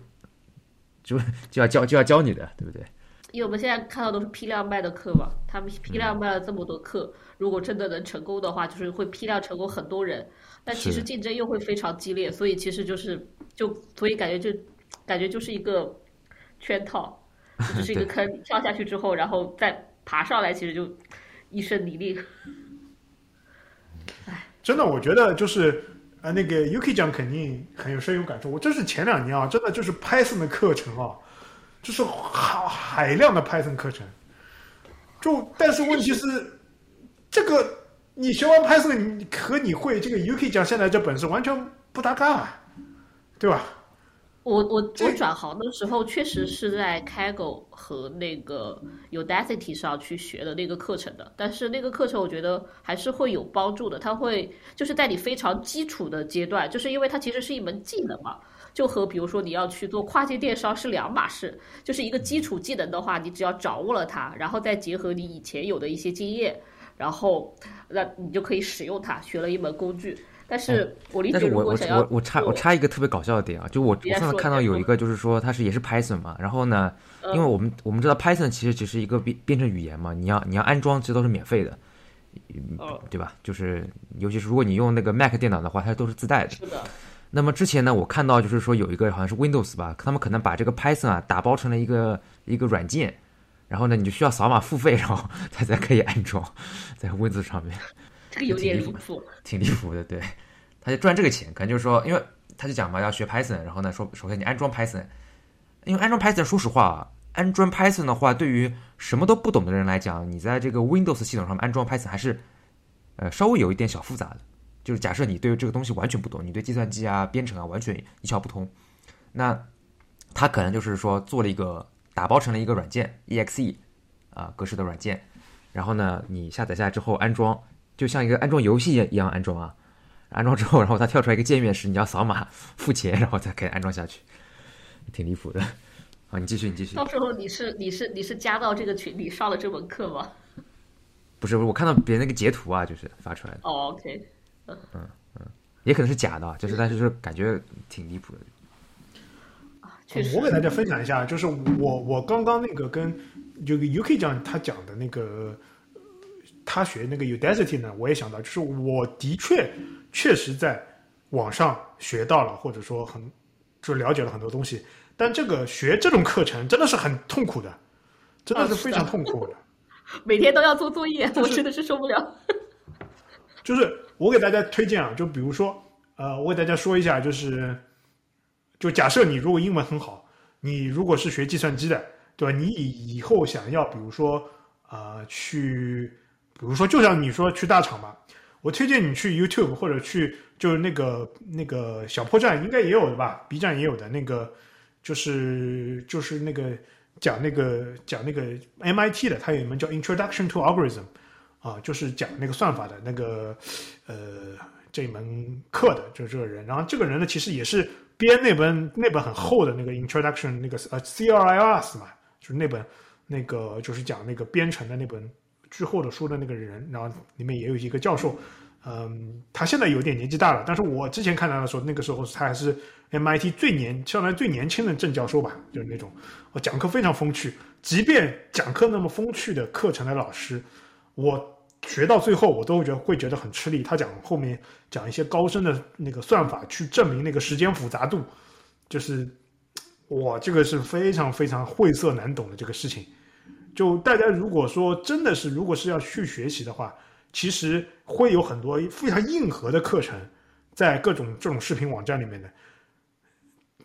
就 就要教就要教你的，对不对？因为我们现在看到都是批量卖的课嘛，他们批量卖了这么多课，如果真的能成功的话，就是会批量成功很多人，但其实竞争又会非常激烈，所以其实就是就所以感觉就感觉就是一个圈套，就是一个坑，跳下去之后，然后再爬上来，其实就一身泥泞。真的，我觉得就是呃，那个 Yuki 讲肯定很有深有感触。我这是前两年啊，真的就是 Python 的课程啊，就是海海量的 Python 课程。就但是问题是，这个你学完 Python，你和你会这个 Yuki 讲现在这本事完全不搭嘎啊，对吧？我我我转行的时候，确实是在 Kaggle 和那个 Udacity 上去学的那个课程的，但是那个课程我觉得还是会有帮助的，它会就是在你非常基础的阶段，就是因为它其实是一门技能嘛，就和比如说你要去做跨境电商是两码事，就是一个基础技能的话，你只要掌握了它，然后再结合你以前有的一些经验，然后那你就可以使用它，学了一门工具。但是我理解，但是我我我我插我插一个特别搞笑的点啊，就我我上次看到有一个就是说它是也是 Python 嘛，然后呢，嗯因为我们我们知道 Python 其实只是一个编编程语言嘛，你要你要安装其实都是免费的，呃对吧？就是尤其是如果你用那个 Mac 电脑的话，它都是自带的。是的。那么之前呢，我看到就是说有一个好像是 Windows 吧，他们可能把这个 Python 啊打包成了一个一个软件，然后呢你就需要扫码付费，然后它才可以安装在 Windows 上面。这个有点挺离离谱。挺离谱的，对，他就赚这个钱，可能就是说，因为他就讲嘛，要学 Python，然后呢，说首先你安装 Python，因为安装 Python，说实话啊，安装 Python 的话，对于什么都不懂的人来讲，你在这个 Windows 系统上面安装 Python 还是呃稍微有一点小复杂的。就是假设你对这个东西完全不懂，你对计算机啊、编程啊完全一窍不通，那他可能就是说做了一个打包成了一个软件 exe 啊格式的软件，然后呢，你下载下来之后安装，就像一个安装游戏一样安装啊。安装之后，然后它跳出来一个界面是你要扫码付钱，然后才可以安装下去，挺离谱的。啊，你继续，你继续。到时候你是你是你是加到这个群里上了这门课吗？不是，我看到别人那个截图啊，就是发出来的，哦，OK，嗯嗯也可能是假的啊，就是但是就是感觉挺离谱的。确实我给大家分享一下，就是我我刚刚那个跟这个 UK 讲他讲的那个，呃他学那个 Udacity 呢，我也想到，就是我的确确实在网上学到了，或者说很就了解了很多东西，但这个学这种课程真的是很痛苦的，真的是非常痛苦的。每天都要做作业，就是我真的是受不了。就是我给大家推荐啊，就比如说，呃，我给大家说一下，就是，就假设你如果英文很好，你如果是学计算机的，对吧？你以以后想要，比如说，呃，去，比如说，就像你说去大厂嘛，我推荐你去 YouTube 或者去就是那个那个小破站应该也有的吧，B 站也有的那个，就是就是那个讲那个讲那个 MIT 的，它有一门叫 Introduction to Algorithm。啊，就是讲那个算法的那个呃这一门课的，就是这个人。然后这个人呢，其实也是编那本那本很厚的那个 Introduction 那个呃 CRIS 嘛，就是那本那个就是讲那个编程的那本之后的书的那个人。然后里面也有一个教授，嗯，他现在有点年纪大了，但是我之前看他的时候，那个时候他还是 MIT 最年相当于最年轻的正教授吧，就是那种，我讲课非常风趣，即便讲课那么风趣的课程的老师，我学到最后我都会觉得会觉得很吃力。他讲后面讲一些高深的那个算法去证明那个时间复杂度，就是哇，这个是非常非常晦涩难懂的这个事情。就大家如果说真的是如果是要去学习的话，其实会有很多非常硬核的课程，在各种这种视频网站里面的。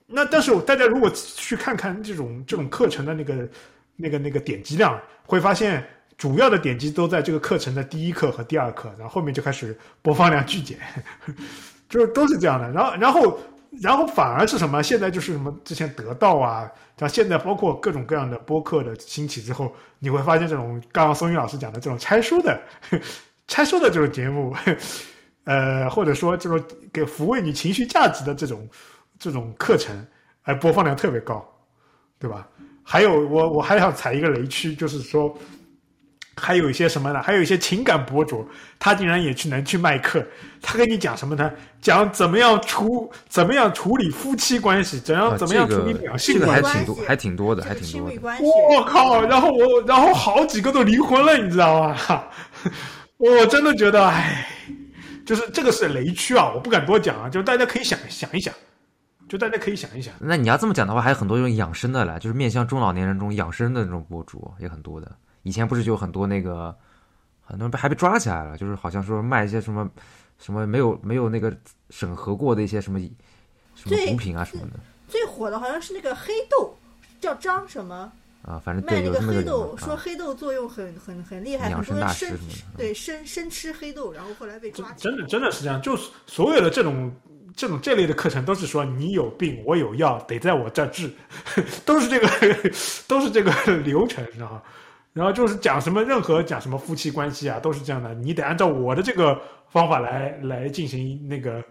那但是大家如果去看看这种这种课程的那个那个那个点击量，会发现主要的点击都在这个课程的第一课和第二课，然后后面就开始播放量巨减，就是都是这样的。然后然后然后反而是什么？现在就是什么？之前得到啊，像现在包括各种各样的播客的兴起之后，你会发现这种刚刚松云老师讲的这种拆书的。拆书的这种节目，呃，或者说这种给抚慰你情绪价值的这种这种课程，哎，播放量特别高，对吧？还有我我还想踩一个雷区，就是说，还有一些什么呢？还有一些情感博主，他竟然也去能去卖课，他跟你讲什么呢？讲怎么样处怎么样处理夫妻关系，怎样啊怎么样处理两性这个关系。还挺多，还挺多的，还挺多的。我靠！然后我，然后好几个都离婚了，你知道吗？我真的觉得，哎，就是这个是雷区啊，我不敢多讲啊，就大家可以想想一想，就大家可以想一想。那你要这么讲的话，还有很多这种养生的了，就是面向中老年人这种养生的那种博主也很多的。以前不是就有很多那个，很多人被还被抓起来了，就是好像说卖一些什么什么没有没有那个审核过的一些什么什么对毒品啊什么的最火的好像是那个黑豆，叫张什么啊，反正卖那个对有这么黑豆，说啊，黑豆作用很很很厉害，养很多人生生大师对生生吃黑豆，然后后来被抓起来。真的真的是这样，就是所有的这种这种这类的课程都是说你有病我有药，得在我这儿治，都是这个 都是这个流程，知道吗？然后就是讲什么任何讲什么夫妻关系啊，都是这样的，你得按照我的这个方法来来进行那个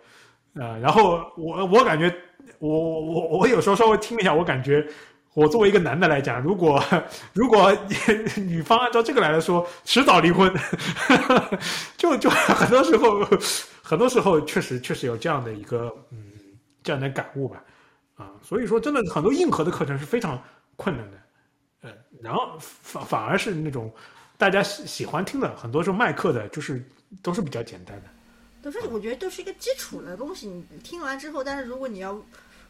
呃，然后我我感觉我我我有时候稍微听了一下，我感觉。我作为一个男的来讲，如果 如果女方按照这个来说，迟早离婚，就就很多时候，很多时候确实确实有这样的一个嗯这样的感悟吧，啊，所以说真的很多硬核的课程是非常困难的，然后反反而是那种大家喜喜欢听的，很多时候卖课的，就是都是比较简单的。都是我觉得都是一个基础的东西，你听完之后，但是如果你要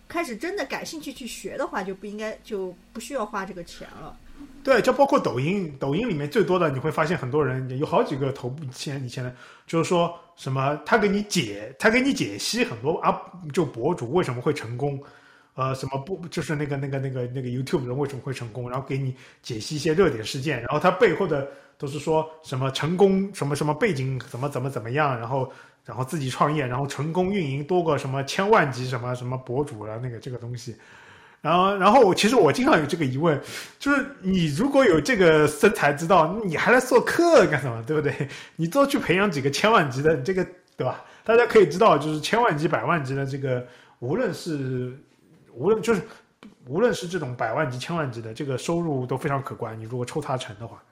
开始真的感兴趣去学的话，就不应该就不需要花这个钱了。对，就包括抖音，抖音里面最多的你会发现很多人有好几个头部以前以前的，就是说什么他给你解，他给你解析很多啊，就博主为什么会成功，呃，什么不就是那个那个那个那个 YouTube 人为什么会成功，然后给你解析一些热点事件，然后他背后的都是说什么成功什么什么背景怎么怎么怎么样，然后然后自己创业，然后成功运营多个什么千万级什么什么博主了，那个这个东西。然后，然后我其实我经常有这个疑问，就是你如果有这个生财之道，你还来做客干什么？对不对？你多去培养几个千万级的，你这个对吧？大家可以知道，就是千万级、百万级的这个，无论是无论就是无论是这种百万级、千万级的，这个收入都非常可观。你如果抽他成的话，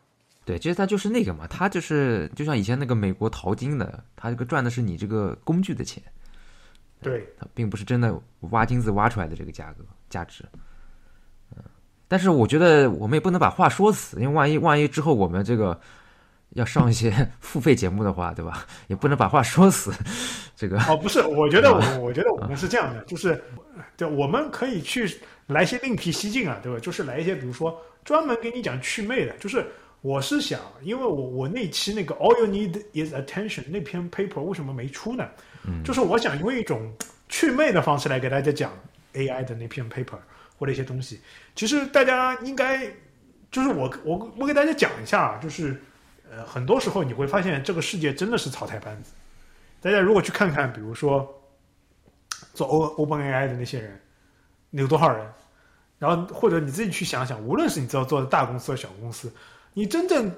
对，其实他就是那个嘛，他就是就像以前那个美国淘金的，他这个赚的是你这个工具的钱，对，它并不是真的挖金子挖出来的这个价格价值。嗯，但是我觉得我们也不能把话说死，因为万一万一之后我们这个要上一些 付费节目的话，对吧？也不能把话说死。这个哦，不是，我觉得我我觉得我们是这样的，就是，对，我们可以去来一些另辟蹊径啊，对吧？就是来一些，比如说专门给你讲祛魅的，就是我是想，因为我我那期那个 All You Need Is Attention 那篇 paper 为什么没出呢？嗯就是我想用一种祛魅的方式来给大家讲 AI 的那篇 paper 或者一些东西。其实大家应该，就是我我我给大家讲一下啊，就是很多时候你会发现这个世界真的是草台班子。大家如果去看看，比如说做 O Open AI 的那些人，有多少人？然后或者你自己去想想，无论是你知道做的大公司和小公司，你真正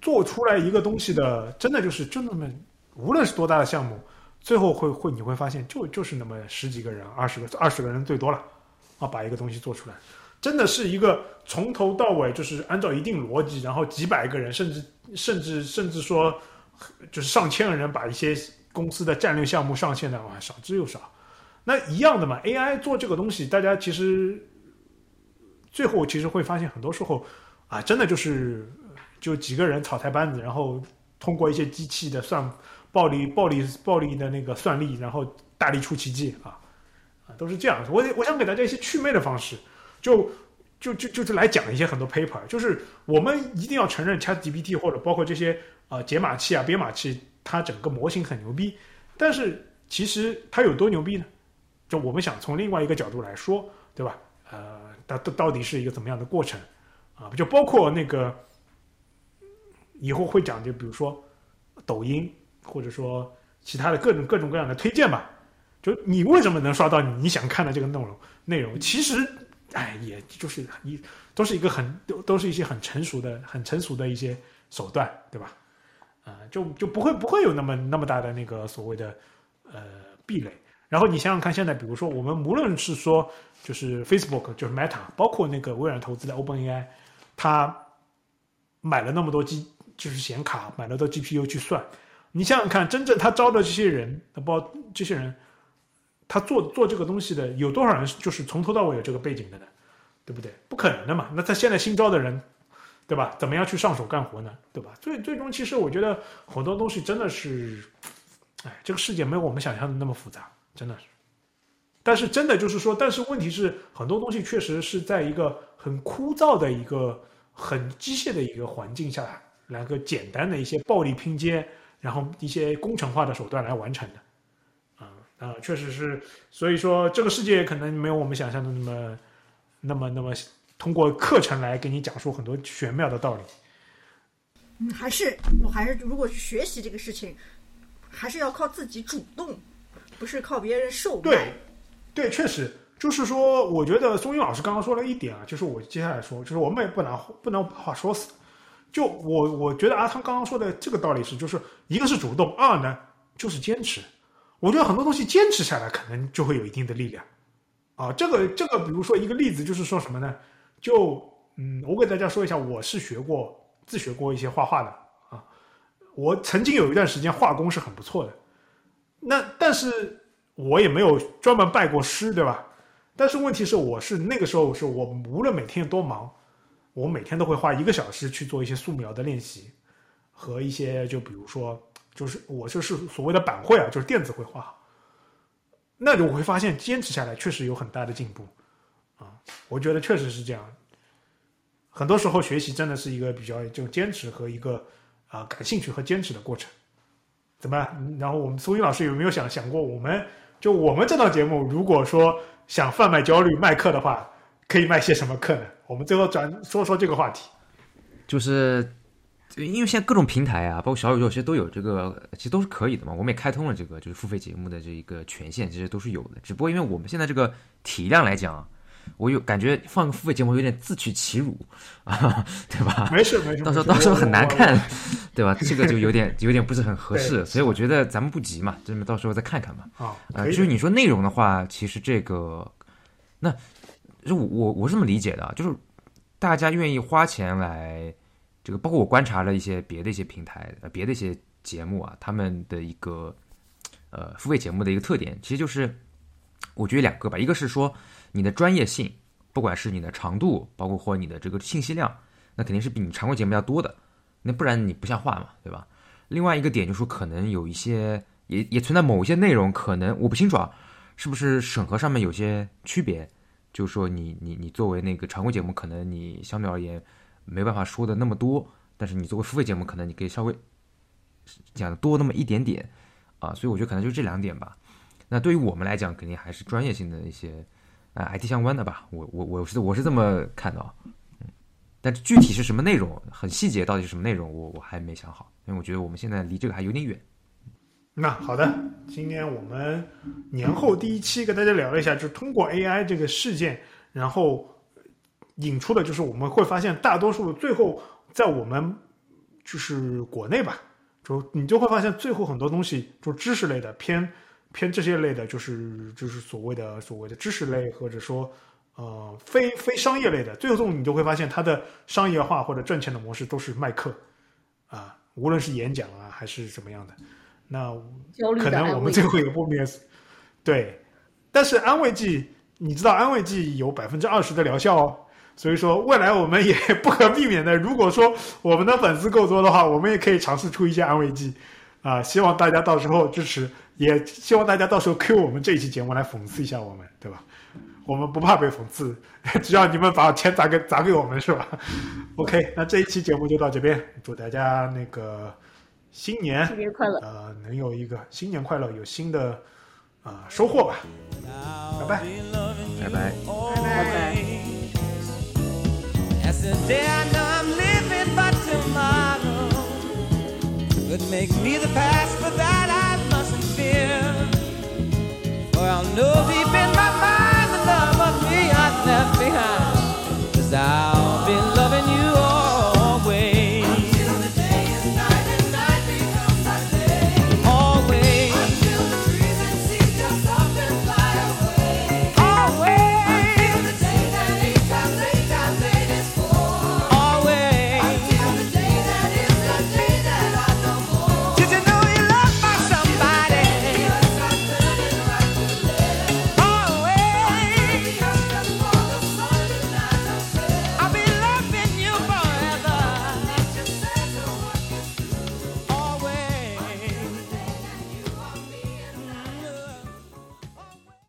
做出来一个东西的，真的就是就那么，无论是多大的项目，最后会会你会发现就就是那么十几个人、二十个二十个人最多了，啊，把一个东西做出来，真的是一个从头到尾就是按照一定逻辑，然后几百个人，甚至甚至甚至说就是上千个人把一些公司的战略项目上线的话少之又少。那一样的嘛，AI 做这个东西，大家其实最后其实会发现，很多时候啊，真的就是就几个人草台班子，然后通过一些机器的算暴力、暴力、暴力的那个算力，然后大力出奇迹啊啊，都是这样。我我想给大家一些祛魅的方式，就就就就是来讲一些很多 paper，就是我们一定要承认 ChatGPT 或者包括这些呃解码器啊、编码器，它整个模型很牛逼，但是其实它有多牛逼呢？就我们想从另外一个角度来说，对吧？呃，它到到底是一个怎么样的过程啊？就包括那个以后会讲，就比如说抖音，或者说其他的各种各种各样的推荐吧。就你为什么能刷到你想看的这个内容？内容其实，哎，也就是一都是一个很都都是一些很成熟的、很成熟的一些手段，对吧？啊、就就不会不会有那么那么大的那个所谓的呃壁垒。然后你想想看，现在比如说我们无论是说就是 Facebook，就是 Meta，包括那个微软投资的 OpenAI，它买了那么多机就是显卡，买了多 GPU 去算。你想想看，真正他招的这些人，包这些人，他做做这个东西的有多少人就是从头到尾有这个背景的呢？对不对？不可能的嘛。那他现在新招的人，对吧？怎么样去上手干活呢？对吧？最最终，其实我觉得很多东西真的是，哎，这个世界没有我们想象的那么复杂。真的是，但是真的就是说，但是问题是，很多东西确实是在一个很枯燥的一个很机械的一个环境下，来个简单的一些暴力拼接，然后一些工程化的手段来完成的，啊、啊，确实是，所以说这个世界可能没有我们想象的那么那么那么通过课程来给你讲述很多玄妙的道理。嗯，还是我还是如果去学习这个事情，还是要靠自己主动，不是靠别人授对。，对，确实，就是说，我觉得松英老师刚刚说了一点啊，就是我接下来说，就是我们也不拿不能把话说死。就我我觉得阿汤刚刚说的这个道理是，就是一个是主动，二呢就是坚持。我觉得很多东西坚持下来，可能就会有一定的力量。啊，这个这个，比如说一个例子，就是说什么呢？就嗯，我给大家说一下，我是学过自学过一些画画的啊。我曾经有一段时间画工是很不错的，那但是我也没有专门拜过师，对吧？但是问题是，我是那个时候是我无论每天有多忙，我每天都会花一个小时去做一些素描的练习，和一些就比如说，就是我就是所谓的板绘啊，就是电子绘画。那我会发现坚持下来确实有很大的进步啊，我觉得确实是这样。很多时候学习真的是一个比较就坚持和一个啊、感兴趣和坚持的过程。怎么？然后我们苏英老师有没有想想过，我们就我们这档节目，如果说想贩卖焦虑卖课的话，可以卖些什么课呢？我们最后转说说这个话题。就是因为现在各种平台啊，包括小宇宙，其实都有这个，其实都是可以的嘛。我们也开通了这个就是付费节目的这一个权限，其实都是有的。只不过因为我们现在这个体量来讲，我有感觉放个付费节目有点自取其辱啊，对吧？没事没事，到时候到时候很难。看，对吧？这个就有点 有点不是很合适，所以我觉得咱们不急嘛，这么到时候再看看嘛。啊，呃，至于你说内容的话，其实这个，那就我我我是这么理解的啊，就是大家愿意花钱来这个，包括我观察了一些别的一些平台，呃，别的一些节目啊，他们的一个呃付费节目的一个特点，其实就是我觉得两个吧，一个是说你的专业性，不管是你的长度，包括或你的这个信息量，那肯定是比你常规节目要多的，那不然你不像话嘛，对吧？另外一个点就是说，可能有一些也也存在某一些内容，可能我不清楚啊，是不是审核上面有些区别？就是说你你你作为那个常规节目，可能你相对而言没办法说的那么多，但是你作为付费节目，可能你可以稍微讲的多那么一点点啊，所以我觉得可能就这两点吧。那对于我们来讲，肯定还是专业性的一些啊、IT 相关的吧，我我我是我是这么看的啊。嗯，但具体是什么内容，很细节到底是什么内容，我我还没想好，因为我觉得我们现在离这个还有点远。那好的，今天我们年后第一期跟大家聊一下，就是通过 AI 这个事件，然后引出的就是我们会发现，大多数最后在我们就是国内吧，就你就会发现最后很多东西，就知识类的偏偏这些类的，就是就是所谓的所谓的知识类，或者说呃非非商业类的，最后你就会发现它的商业化或者赚钱的模式都是卖课啊，无论是演讲啊还是怎么样的。那可能我们最后一个不灭死。对，但是安慰剂，你知道安慰剂有百分之二十的疗效哦，所以说未来我们也不可避免的，如果说我们的粉丝够多的话，我们也可以尝试出一些安慰剂啊、希望大家到时候支持，也希望大家到时候 Q 我们这一期节目来讽刺一下我们，对吧？我们不怕被讽刺，只要你们把钱砸给砸给我们，是吧？OK，那这一期节目就到这边，祝大家那个新年新年快乐！呃，能有一个新年快乐，有新的啊、收获吧。拜拜。拜拜。拜拜。That's the day I know I'm living, but tomorrow could make me the past, For that I mustn't fear. For I'll know deep in my mind the love of me I left behind is out.